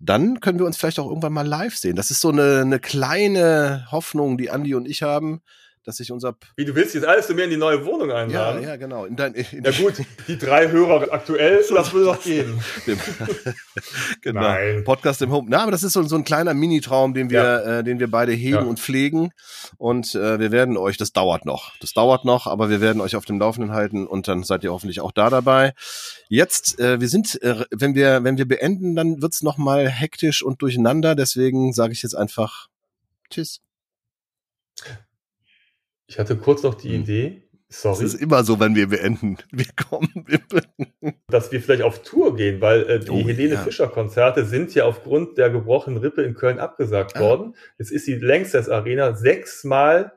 dann können wir uns vielleicht auch irgendwann mal live sehen. Das ist so eine, eine kleine Hoffnung, die Andi und ich haben dass sich unser. Wie du willst jetzt alles zu mir in die neue Wohnung einladen? Ja, ja, genau. In dein, in ja gut, die drei Hörer aktuell, das würde doch gehen. genau. Nein. Podcast im Home. Na, aber das ist so, so ein kleiner Mini-Traum, den wir, ja. äh, den wir beide hegen ja. und pflegen. Und äh, wir werden euch, das dauert noch. Das dauert noch, aber wir werden euch auf dem Laufenden halten und dann seid ihr hoffentlich auch da dabei. Jetzt, äh, wir sind, äh, wenn wir, wenn wir beenden, dann wird's noch mal hektisch und durcheinander. Deswegen sage ich jetzt einfach Tschüss. Ich hatte kurz noch die hm. Idee, sorry. Es ist immer so, wenn wir beenden. Wir kommen. dass wir vielleicht auf Tour gehen, weil äh, die oh, Helene ja. Fischer Konzerte sind ja aufgrund der gebrochenen Rippe in Köln abgesagt ah. worden. Jetzt ist die Längstes Arena sechsmal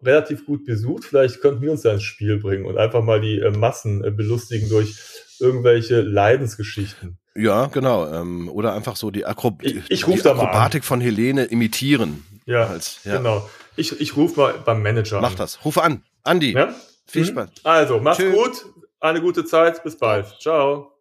relativ gut besucht. Vielleicht könnten wir uns da ins Spiel bringen und einfach mal die äh, Massen äh, belustigen durch irgendwelche Leidensgeschichten. Ja, genau. Ähm, oder einfach so die, Akrob ich, ich die Akrobatik von Helene imitieren. Ja, als, ja. genau. Ich, ich rufe mal beim Manager Mach an. Mach das. Rufe an. Andi. Ja? Viel mhm. Spaß. Also, mach's Tschö. gut. Eine gute Zeit. Bis bald. Ciao.